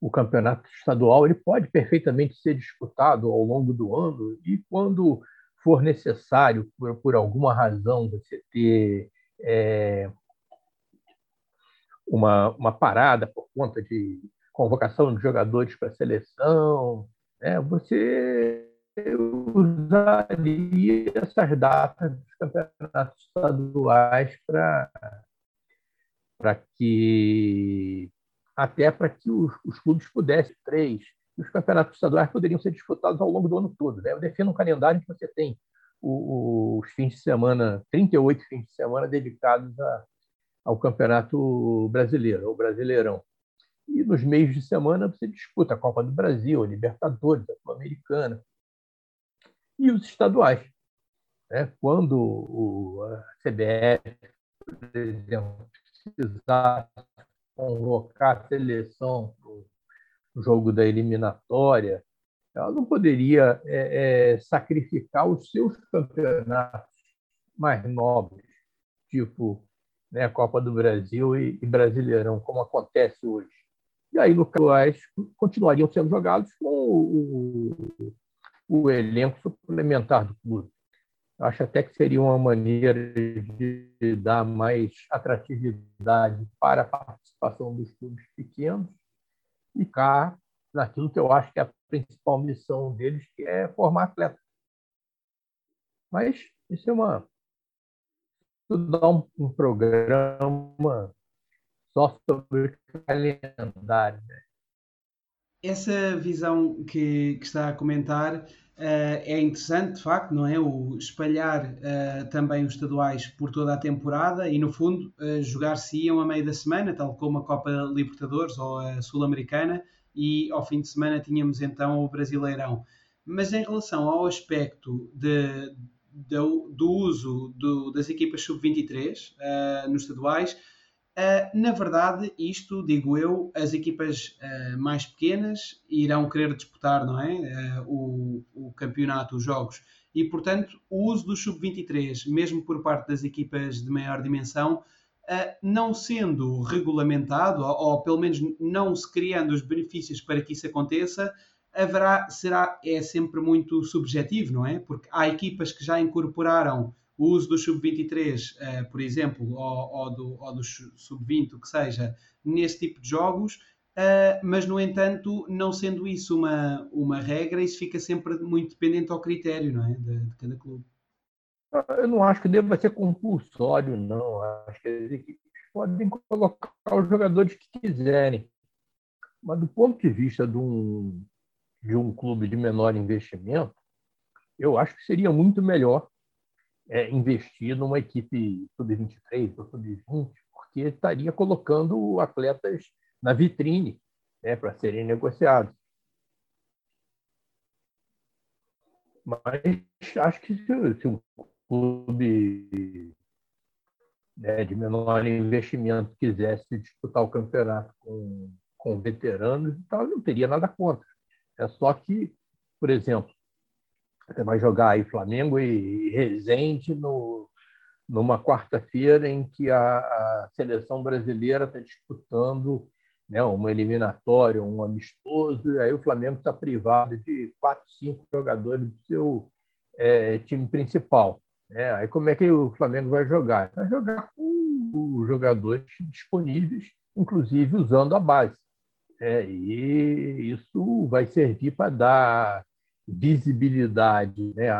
Speaker 3: o campeonato estadual ele pode perfeitamente ser disputado ao longo do ano e quando for necessário, por, por alguma razão, você ter é, uma, uma parada por conta de convocação de jogadores para a seleção, né? você usaria essas datas dos campeonatos estaduais para que até para que os, os, clubes pudessem três os campeonatos estaduais poderiam ser disputados ao longo do ano todo né? eu defino um calendário que você tem os fins de semana 38 fins de semana dedicados a, ao campeonato brasileiro ao brasileirão e nos meios de semana você disputa a Copa do Brasil, a Libertadores, a Sul-Americana e os estaduais. Né? Quando o, a CBF, por exemplo, precisar convocar a seleção para o jogo da eliminatória, ela não poderia é, é, sacrificar os seus campeonatos mais nobres, tipo né, Copa do Brasil e, e Brasileirão, como acontece hoje. E aí, no caso, continuariam sendo jogados com o, o, elenco suplementar do clube. Acho até que seria uma maneira de dar mais atratividade para a participação dos clubes pequenos e cá naquilo que eu acho que é a principal missão deles, que é formar atletas. Mas isso é uma estudar um, um programa só sobre calendário. Né?
Speaker 2: Essa visão que, que está a comentar Uh, é interessante, de facto, não é? O espalhar uh, também os estaduais por toda a temporada e, no fundo, uh, jogar-se-iam a meio da semana, tal como a Copa Libertadores ou a Sul-Americana, e ao fim de semana tínhamos então o Brasileirão. Mas em relação ao aspecto de, de do uso do, das equipas sub-23 nos estaduais, na verdade, isto, digo eu, as equipas uh, mais pequenas irão querer disputar não é? Uh, o, o, campeonato, os jogos. E, portanto, o uso do sub-23, mesmo por parte das equipas de maior dimensão, não sendo regulamentado, ou, ou, pelo menos não se criando os benefícios para que isso aconteça, haverá, será, é sempre muito subjetivo, não é? Porque há equipas que já incorporaram o uso do sub-23, uh, eh, por exemplo, ou, ou, do, ou do sub-20, o que seja, nesse tipo de jogos, uh, mas, no entanto, não sendo isso uma, uma regra, isso fica sempre muito dependente ao critério não é? de, de cada clube.
Speaker 3: Eu não acho que deva ser compulsório, não. Acho que as equipes podem colocar os jogadores que quiserem. Mas, do ponto de vista de um, de um clube de menor investimento, eu acho que seria muito melhor é, investir numa equipe sub-23 ou sub-20, porque estaria colocando atletas na vitrine né, para serem negociados. Mas acho que se, se um clube né, de menor investimento quisesse disputar o campeonato com, com veteranos, então não teria nada contra. É só que, por exemplo, você vai jogar aí Flamengo e Resende no, numa quarta-feira em que a, a seleção brasileira está disputando né, uma eliminatória, um amistoso, e aí o Flamengo está privado de quatro, cinco jogadores do seu é, time principal. Né? Aí como é que o Flamengo vai jogar? Vai jogar com os jogadores disponíveis, inclusive usando a base. É, e isso vai servir para dar visibilidade né,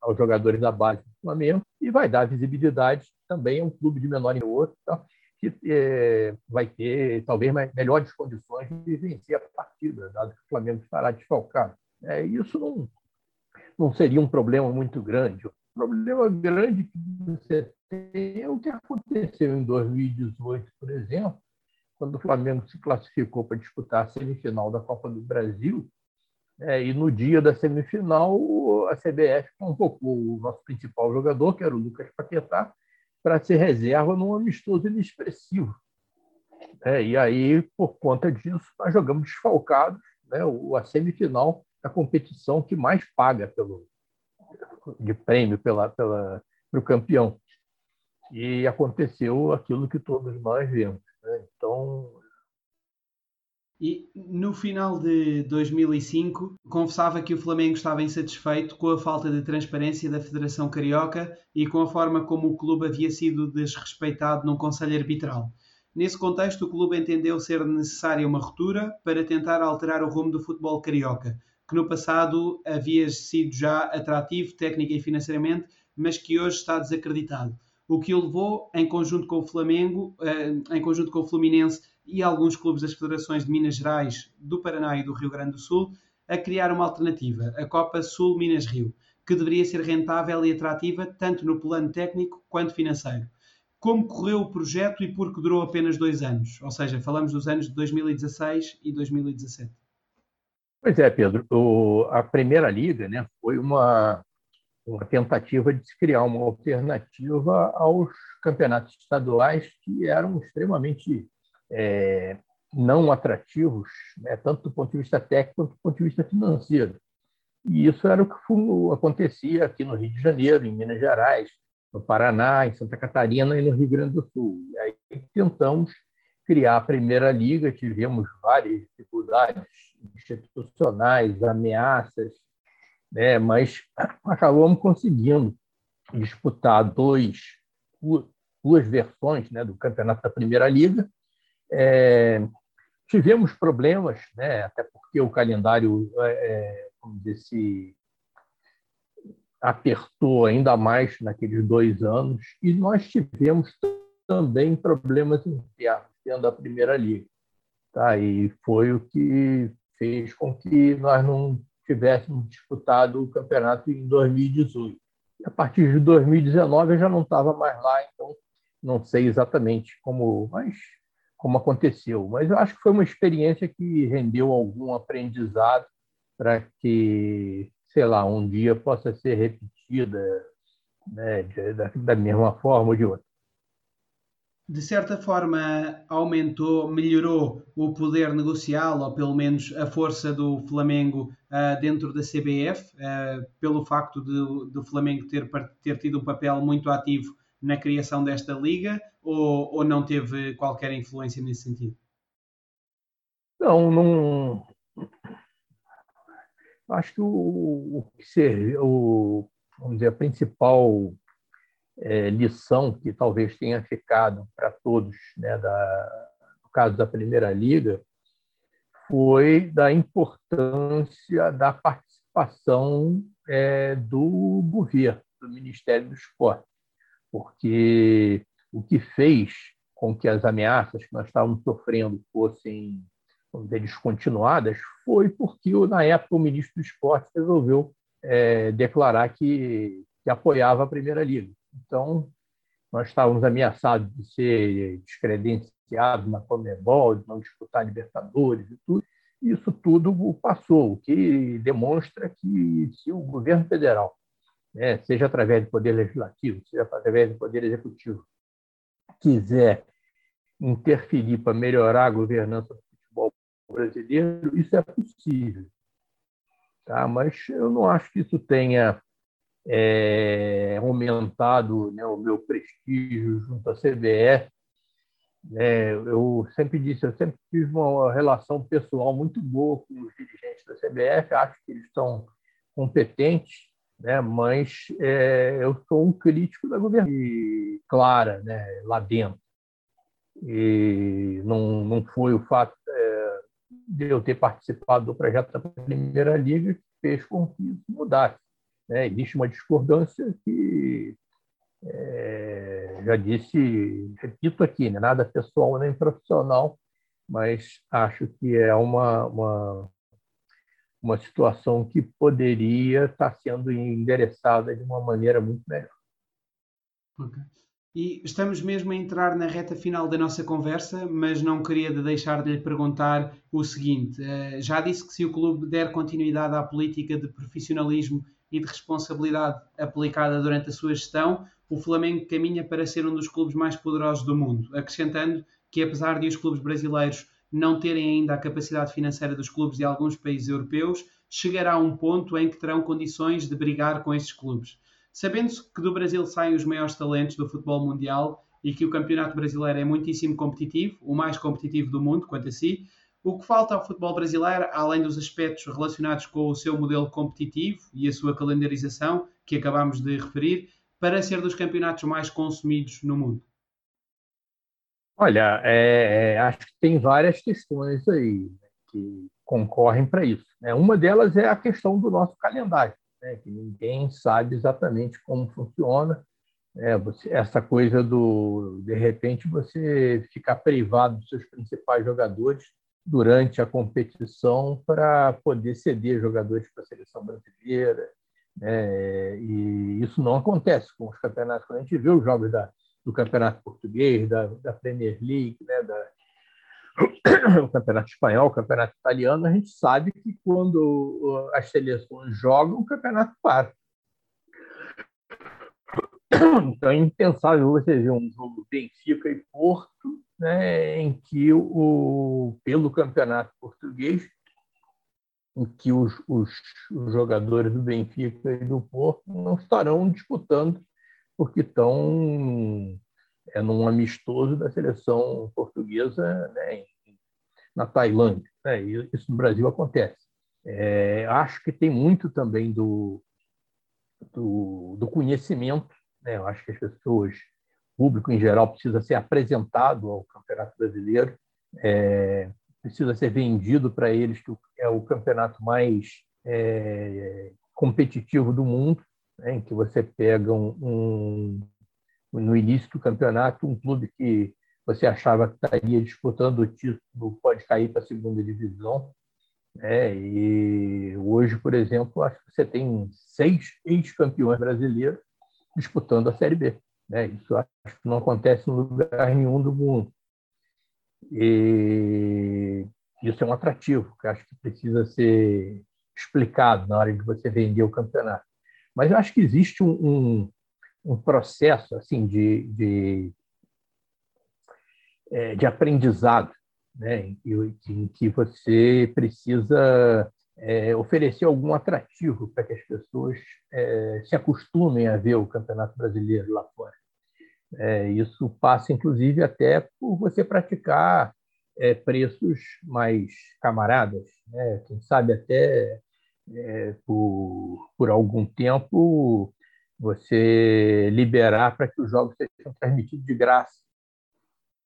Speaker 3: aos jogadores da base do Flamengo e vai dar visibilidade também a um clube de menor em outro, então, que é, vai ter talvez melhores condições de vencer a partida, dado que o Flamengo estará desfalcado. É, isso não, não seria um problema muito grande. O problema grande que você tem é o que aconteceu em 2018, por exemplo, quando o Flamengo se classificou para disputar a semifinal da Copa do Brasil, é, e no dia da semifinal a CBF convocou o nosso principal jogador, que era o Lucas Paquetá, para ser reserva num amistoso inexpressivo. É, e aí, por conta disso, nós jogamos desfalcados né, a semifinal da competição que mais paga pelo, de prêmio pela, pela, para o campeão. E aconteceu aquilo que todos nós vemos. Né? Então.
Speaker 2: E no final de 2005, confessava que o Flamengo estava insatisfeito com a falta de transparência da Federação Carioca e com a forma como o clube havia sido desrespeitado num conselho arbitral. Nesse contexto, o clube entendeu ser necessária uma ruptura para tentar alterar o rumo do futebol carioca, que no passado havia sido já atrativo técnica e financeiramente, mas que hoje está desacreditado. O que o levou, em conjunto com o Flamengo, eh, em conjunto com o Fluminense e alguns clubes das federações de Minas Gerais, do Paraná e do Rio Grande do Sul, a criar uma alternativa, a Copa Sul Minas Rio, que deveria ser rentável e atrativa tanto no plano técnico quanto financeiro. Como correu o projeto e por que durou apenas dois anos? Ou seja, falamos dos anos de 2016 e 2017.
Speaker 3: Pois é, Pedro. O, a Primeira Liga né, foi uma, uma tentativa de se criar uma alternativa aos campeonatos estaduais que eram extremamente é, não atrativos, né, tanto do ponto de vista técnico quanto do ponto de vista financeiro. E isso era o que acontecia aqui no Rio de Janeiro, em Minas Gerais, no Paraná, em Santa Catarina e no Rio Grande do Sul. E aí tentamos criar a Primeira Liga, tivemos várias dificuldades institucionais, ameaças, né? mas acabamos conseguindo disputar dois, duas versões né, do campeonato da Primeira Liga. É, tivemos problemas, né, até porque o calendário é, vamos dizer, se apertou ainda mais naqueles dois anos, e nós tivemos também problemas internos dentro da Primeira Liga. Tá? E foi o que fez com que nós não tivéssemos disputado o campeonato em 2018. E a partir de 2019 eu já não estava mais lá, então não sei exatamente como, mas como aconteceu. Mas eu acho que foi uma experiência que rendeu algum aprendizado para que, sei lá, um dia possa ser repetida né, da, da mesma forma ou de outra
Speaker 2: de certa forma aumentou, melhorou o poder negocial, ou pelo menos a força do Flamengo uh, dentro da CBF, uh, ah, pelo facto de, do Flamengo ter, ter tido um papel muito ativo na criação desta liga, ou, ou não teve qualquer influência nesse sentido?
Speaker 3: Não, não. Acho que o, que ser, o, vamos dizer, a principal é, lição que talvez tenha ficado para todos, né, da, no caso da Primeira Liga, foi da importância da participação é, do governo, do Ministério do Esporte, porque o que fez com que as ameaças que nós estávamos sofrendo fossem dizer, descontinuadas foi porque, na época, o ministro do Esporte resolveu é, declarar que, que apoiava a Primeira Liga. Então, nós estávamos ameaçados de ser descredenciados na Comebol, de não disputar Libertadores e tudo. Isso tudo passou, o que demonstra que se o governo federal, né, seja através do Poder Legislativo, seja através do Poder Executivo, quiser interferir para melhorar a governança do futebol brasileiro, isso é possível. Tá? Mas eu não acho que isso tenha é, aumentado né, o meu prestígio junto à CBF. É, eu sempre disse, eu sempre tive uma relação pessoal muito boa com os dirigentes da CBF, acho que eles são competentes, né, mas é, eu sou um crítico da governança clara né, lá dentro. E não, não foi o fato é, de eu ter participado do projeto da Primeira Liga fez com que isso mudasse. Né? Existe uma discordância que, é, já disse, repito aqui, né? nada pessoal nem profissional, mas acho que é uma, uma, uma situação que poderia estar sendo endereçada de uma maneira muito melhor.
Speaker 2: Okay. E estamos mesmo a entrar na reta final da nossa conversa, mas não queria deixar de lhe perguntar o seguinte: eh, já disse que se o clube der continuidade à política de profissionalismo e de responsabilidade aplicada durante a sua gestão, o Flamengo caminha para ser um dos clubes mais poderosos do mundo, acrescentando que apesar de os clubes brasileiros não terem ainda a capacidade financeira dos clubes de alguns países europeus, chegará a um ponto em que terão condições de brigar com esses clubes. Sabendo-se que do Brasil saem os maiores talentos do futebol mundial e que o campeonato brasileiro é muitíssimo competitivo, o mais competitivo do mundo, quanto a si, o que falta ao futebol brasileiro, além dos aspectos relacionados com o seu modelo competitivo e a sua calendarização, que acabamos de referir, para ser dos campeonatos mais consumidos no mundo?
Speaker 3: Olha, é, é acho que tem várias questões aí que concorrem para isso. Né? Uma delas é a questão do nosso calendário né, que ninguém sabe exatamente como funciona. É, você, essa coisa do, de repente, você ficar privado dos seus principais jogadores durante a competição para poder ceder jogadores para a seleção brasileira. Né? E isso não acontece com os campeonatos. Quando a gente vê os jogos da, do Campeonato Português, da, da Premier League, né? da, o campeonato espanhol, o campeonato italiano, a gente sabe que quando as seleções jogam, o campeonato para. Então é impensável você ver um jogo Benfica e Porto, né, em que o pelo campeonato português, em que os, os, os jogadores do Benfica e do Porto não estarão disputando porque estão é num amistoso da seleção portuguesa né, na Tailândia. Né, isso no Brasil acontece. É, acho que tem muito também do, do, do conhecimento. Né, eu acho que as pessoas, o público em geral, precisa ser apresentado ao Campeonato Brasileiro, é, precisa ser vendido para eles que é o campeonato mais é, competitivo do mundo, né, em que você pega um, um no início do campeonato, um clube que você achava que estaria disputando o título pode cair para a segunda divisão. Né? E hoje, por exemplo, acho que você tem seis ex-campeões brasileiros disputando a Série B. Né? Isso acho que não acontece em lugar nenhum do mundo. E isso é um atrativo que acho que precisa ser explicado na hora de você vender o campeonato. Mas eu acho que existe um, um um processo assim de, de, é, de aprendizado, né, em, em, que você precisa é, oferecer algum atrativo para que as pessoas é, se acostumem a ver o Campeonato Brasileiro lá fora. É, isso passa, inclusive, até por você praticar é, preços mais camaradas, né? quem sabe até é, por, por algum tempo você liberar para que os jogos sejam transmitidos de graça.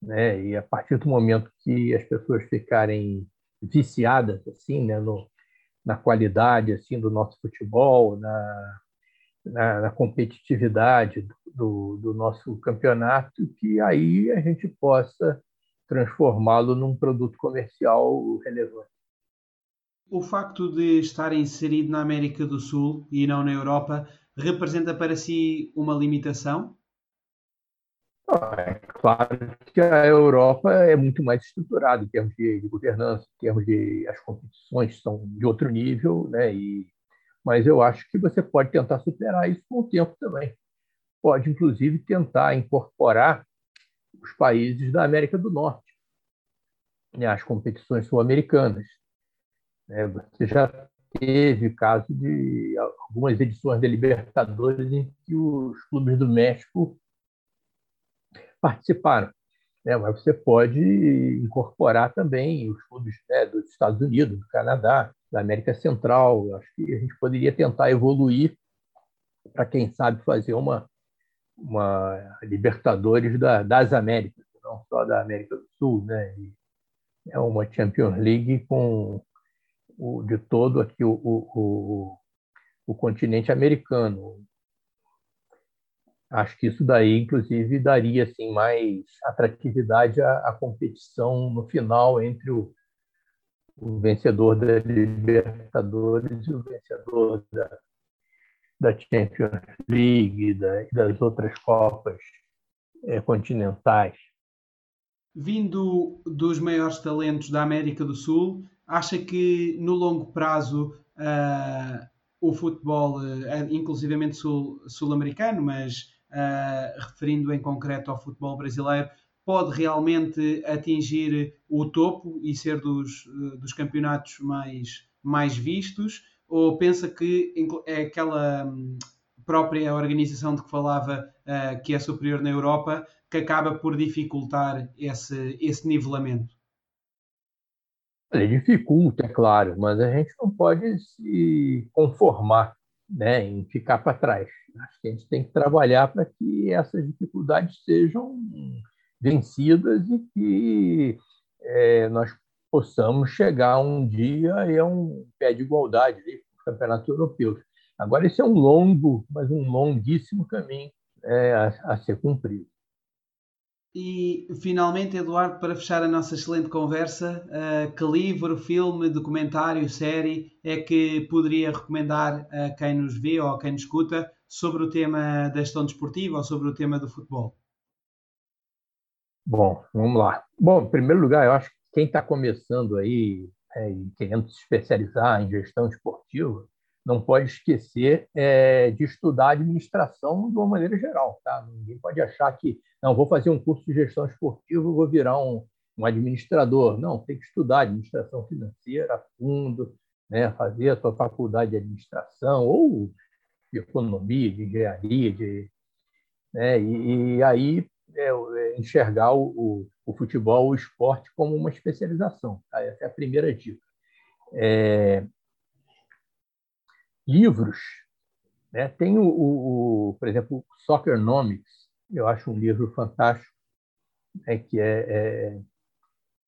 Speaker 3: Né? E a partir do momento que as pessoas ficarem viciadas assim, né, no, na qualidade assim do nosso futebol, na, na, na competitividade do, do, nosso campeonato, que aí a gente possa transformá-lo num produto comercial relevante.
Speaker 2: O facto de estar inserido na América do Sul e não na Europa representa para si uma limitação?
Speaker 3: É claro que a Europa é muito mais estruturada em termos de, governança, em termos de as competições são de outro nível, né? E, mas eu acho que você pode tentar superar isso com o tempo também. Pode, inclusive, tentar incorporar os países da América do Norte, né? as competições sul-americanas. Né? Você já teve caso de algumas edições da Libertadores em que os clubes do México participaram. Né? Mas você pode incorporar também os clubes né, dos Estados Unidos, do Canadá, da América Central. Acho que a gente poderia tentar evoluir para, quem sabe, fazer uma, uma Libertadores da, das Américas, não só da América do Sul. Né? E é uma Champions League com o, de todo aqui o, o, o continente americano. Acho que isso daí, inclusive, daria assim, mais atratividade à, à competição no final entre o, o vencedor da Libertadores e o vencedor da, da Champions League da, e das outras Copas é, continentais.
Speaker 2: Vindo dos maiores talentos da América do Sul, acha que no longo prazo uh, o futebol, uh, inclusivamente sul-americano, sul mas uh, referindo em concreto ao futebol brasileiro, pode realmente atingir o topo e ser dos, dos campeonatos mais, mais vistos? Ou pensa que é aquela hum, própria organização de que falava, que é superior na Europa, que acaba por dificultar esse, esse nivelamento?
Speaker 3: Ele dificulta, é claro, mas a gente não pode se conformar né, em ficar para trás. Acho que a gente tem que trabalhar para que essas dificuldades sejam vencidas e que é, nós possamos chegar um dia a um pé de igualdade com os campeonatos europeus. Agora, esse é um longo, mas um longuíssimo caminho é, a, a ser cumprido.
Speaker 2: E, finalmente, Eduardo, para fechar a nossa excelente conversa, uh, que livro, filme, documentário, série é que poderia recomendar a quem nos vê ou a quem nos escuta sobre o tema da gestão desportiva ou sobre o tema do futebol?
Speaker 3: Bom, vamos lá. Bom, em primeiro lugar, eu acho que quem está começando aí é, e querendo se especializar em gestão esportiva, não pode esquecer é, de estudar administração de uma maneira geral. Tá? Ninguém pode achar que, não, vou fazer um curso de gestão esportiva, vou virar um, um administrador. Não, tem que estudar administração financeira a fundo, né? fazer a sua faculdade de administração ou de economia, de engenharia, de, né? e, e aí é, é enxergar o, o, o, futebol, o esporte, como uma especialização. Tá? Essa é a primeira dica. É, livros. Né? Tem, o, o, por exemplo, Soccernomics, eu acho um livro fantástico, né? que é, é,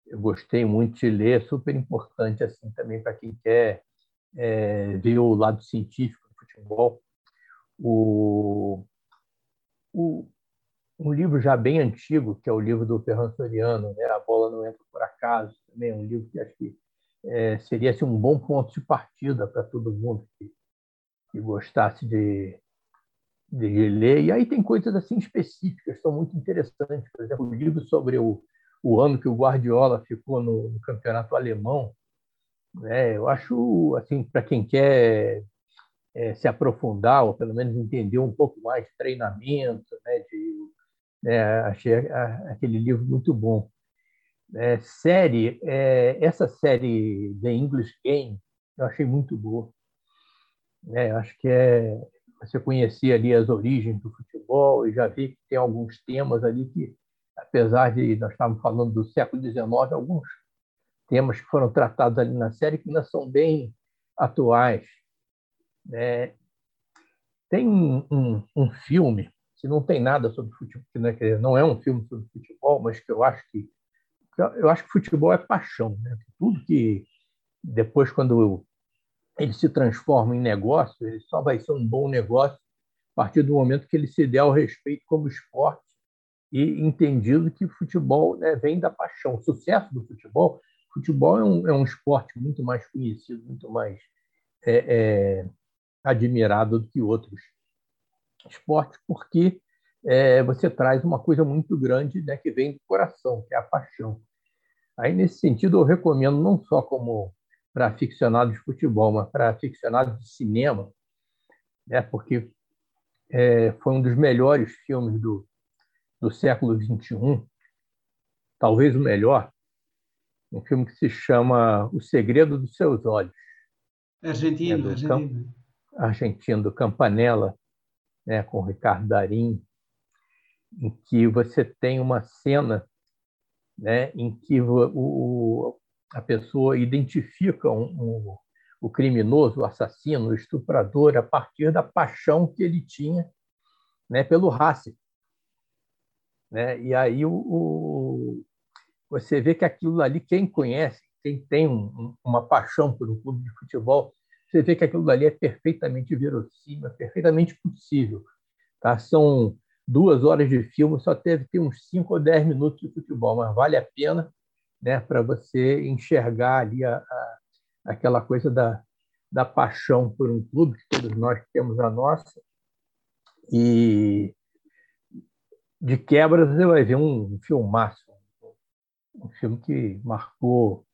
Speaker 3: eu gostei muito de ler, super importante assim também para quem quer é, ver o lado científico do futebol. O, o, um livro já bem antigo, que é o livro do Ferran Soriano, né? A Bola Não Entra Por Acaso, também é um livro que acho que é, seria assim, um bom ponto de partida para todo mundo que que gostasse de, de ler. E aí tem coisas assim específicas, são muito interessantes. Por exemplo, o livro sobre o, o ano que o Guardiola ficou no, no campeonato alemão. Né? Eu acho, assim, para quem quer é, se aprofundar, ou pelo menos entender um pouco mais de treinamento, né? de, né? achei aquele livro muito bom. É, série, é, essa série The English Game, eu achei muito boa. Né? Acho que é você conhecia ali as origens do futebol e já vi que tem alguns temas ali que, apesar de nós estávamos falando do século XIX, alguns temas que foram tratados ali na série que ainda são bem atuais. Né? Tem um, um, filme que não tem nada sobre futebol, né? não é um filme sobre futebol, mas que eu acho que eu acho que futebol é paixão, né? Tudo que depois quando ele se transforma em negócio, ele só vai ser um bom negócio a partir do momento que ele se der ao respeito como esporte e entendido que futebol né, vem da paixão. O sucesso do futebol, futebol é um, é um esporte muito mais conhecido, muito mais é, é, admirado do que outros esportes, porque é, você traz uma coisa muito grande né, que vem do coração, que é a paixão. Aí, nesse sentido, eu recomendo não só como para aficionados de futebol, mas para aficionados de cinema, né? porque é, foi um dos melhores filmes do, do século XXI, talvez o melhor, um filme que se chama O Segredo dos Seus Olhos.
Speaker 2: Argentino, é argentino.
Speaker 3: argentino, do Campanella, né, com Ricardo Darim, em que você tem uma cena né, em que o, a pessoa identifica um, um, o criminoso, o assassino, o estuprador, a partir da paixão que ele tinha né, pelo Racing. Né? E aí o, o, você vê que aquilo ali, quem conhece, quem tem um, uma paixão por um clube de futebol, você vê que aquilo dali é perfeitamente verossímil, é perfeitamente possível. Tá? São duas horas de filme, só teve ter uns cinco ou dez minutos de futebol, mas vale a pena né, para você enxergar ali a, a, aquela coisa da, da paixão por um clube, que todos nós temos a nossa. E de quebra você vai ver um filmaço, um filme que marcou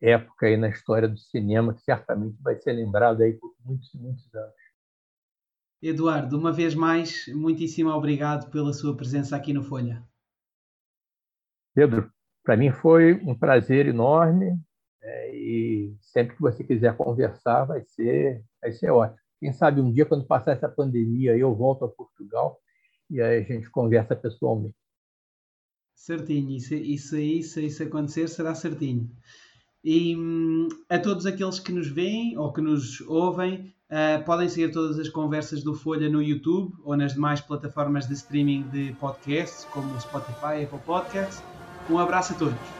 Speaker 3: época aí na história do cinema, que certamente vai ser lembrado aí por muitos e muitos anos.
Speaker 2: Eduardo, uma vez mais, muitíssimo obrigado pela sua presença aqui no Folha.
Speaker 3: Pedro, para mim foi um prazer enorme é, e sempre que você quiser conversar vai ser, vai ser ótimo. Quem sabe um dia, quando passar essa pandemia, eu volto a Portugal e aí a gente conversa pessoalmente.
Speaker 2: Certinho, isso, isso aí, se isso acontecer, será certinho. E hum, a todos aqueles que nos veem ou que nos ouvem, uh, podem seguir todas as conversas do Folha no YouTube ou nas demais plataformas de streaming de podcasts, como Spotify e Apple Podcasts. Um abraço a todos.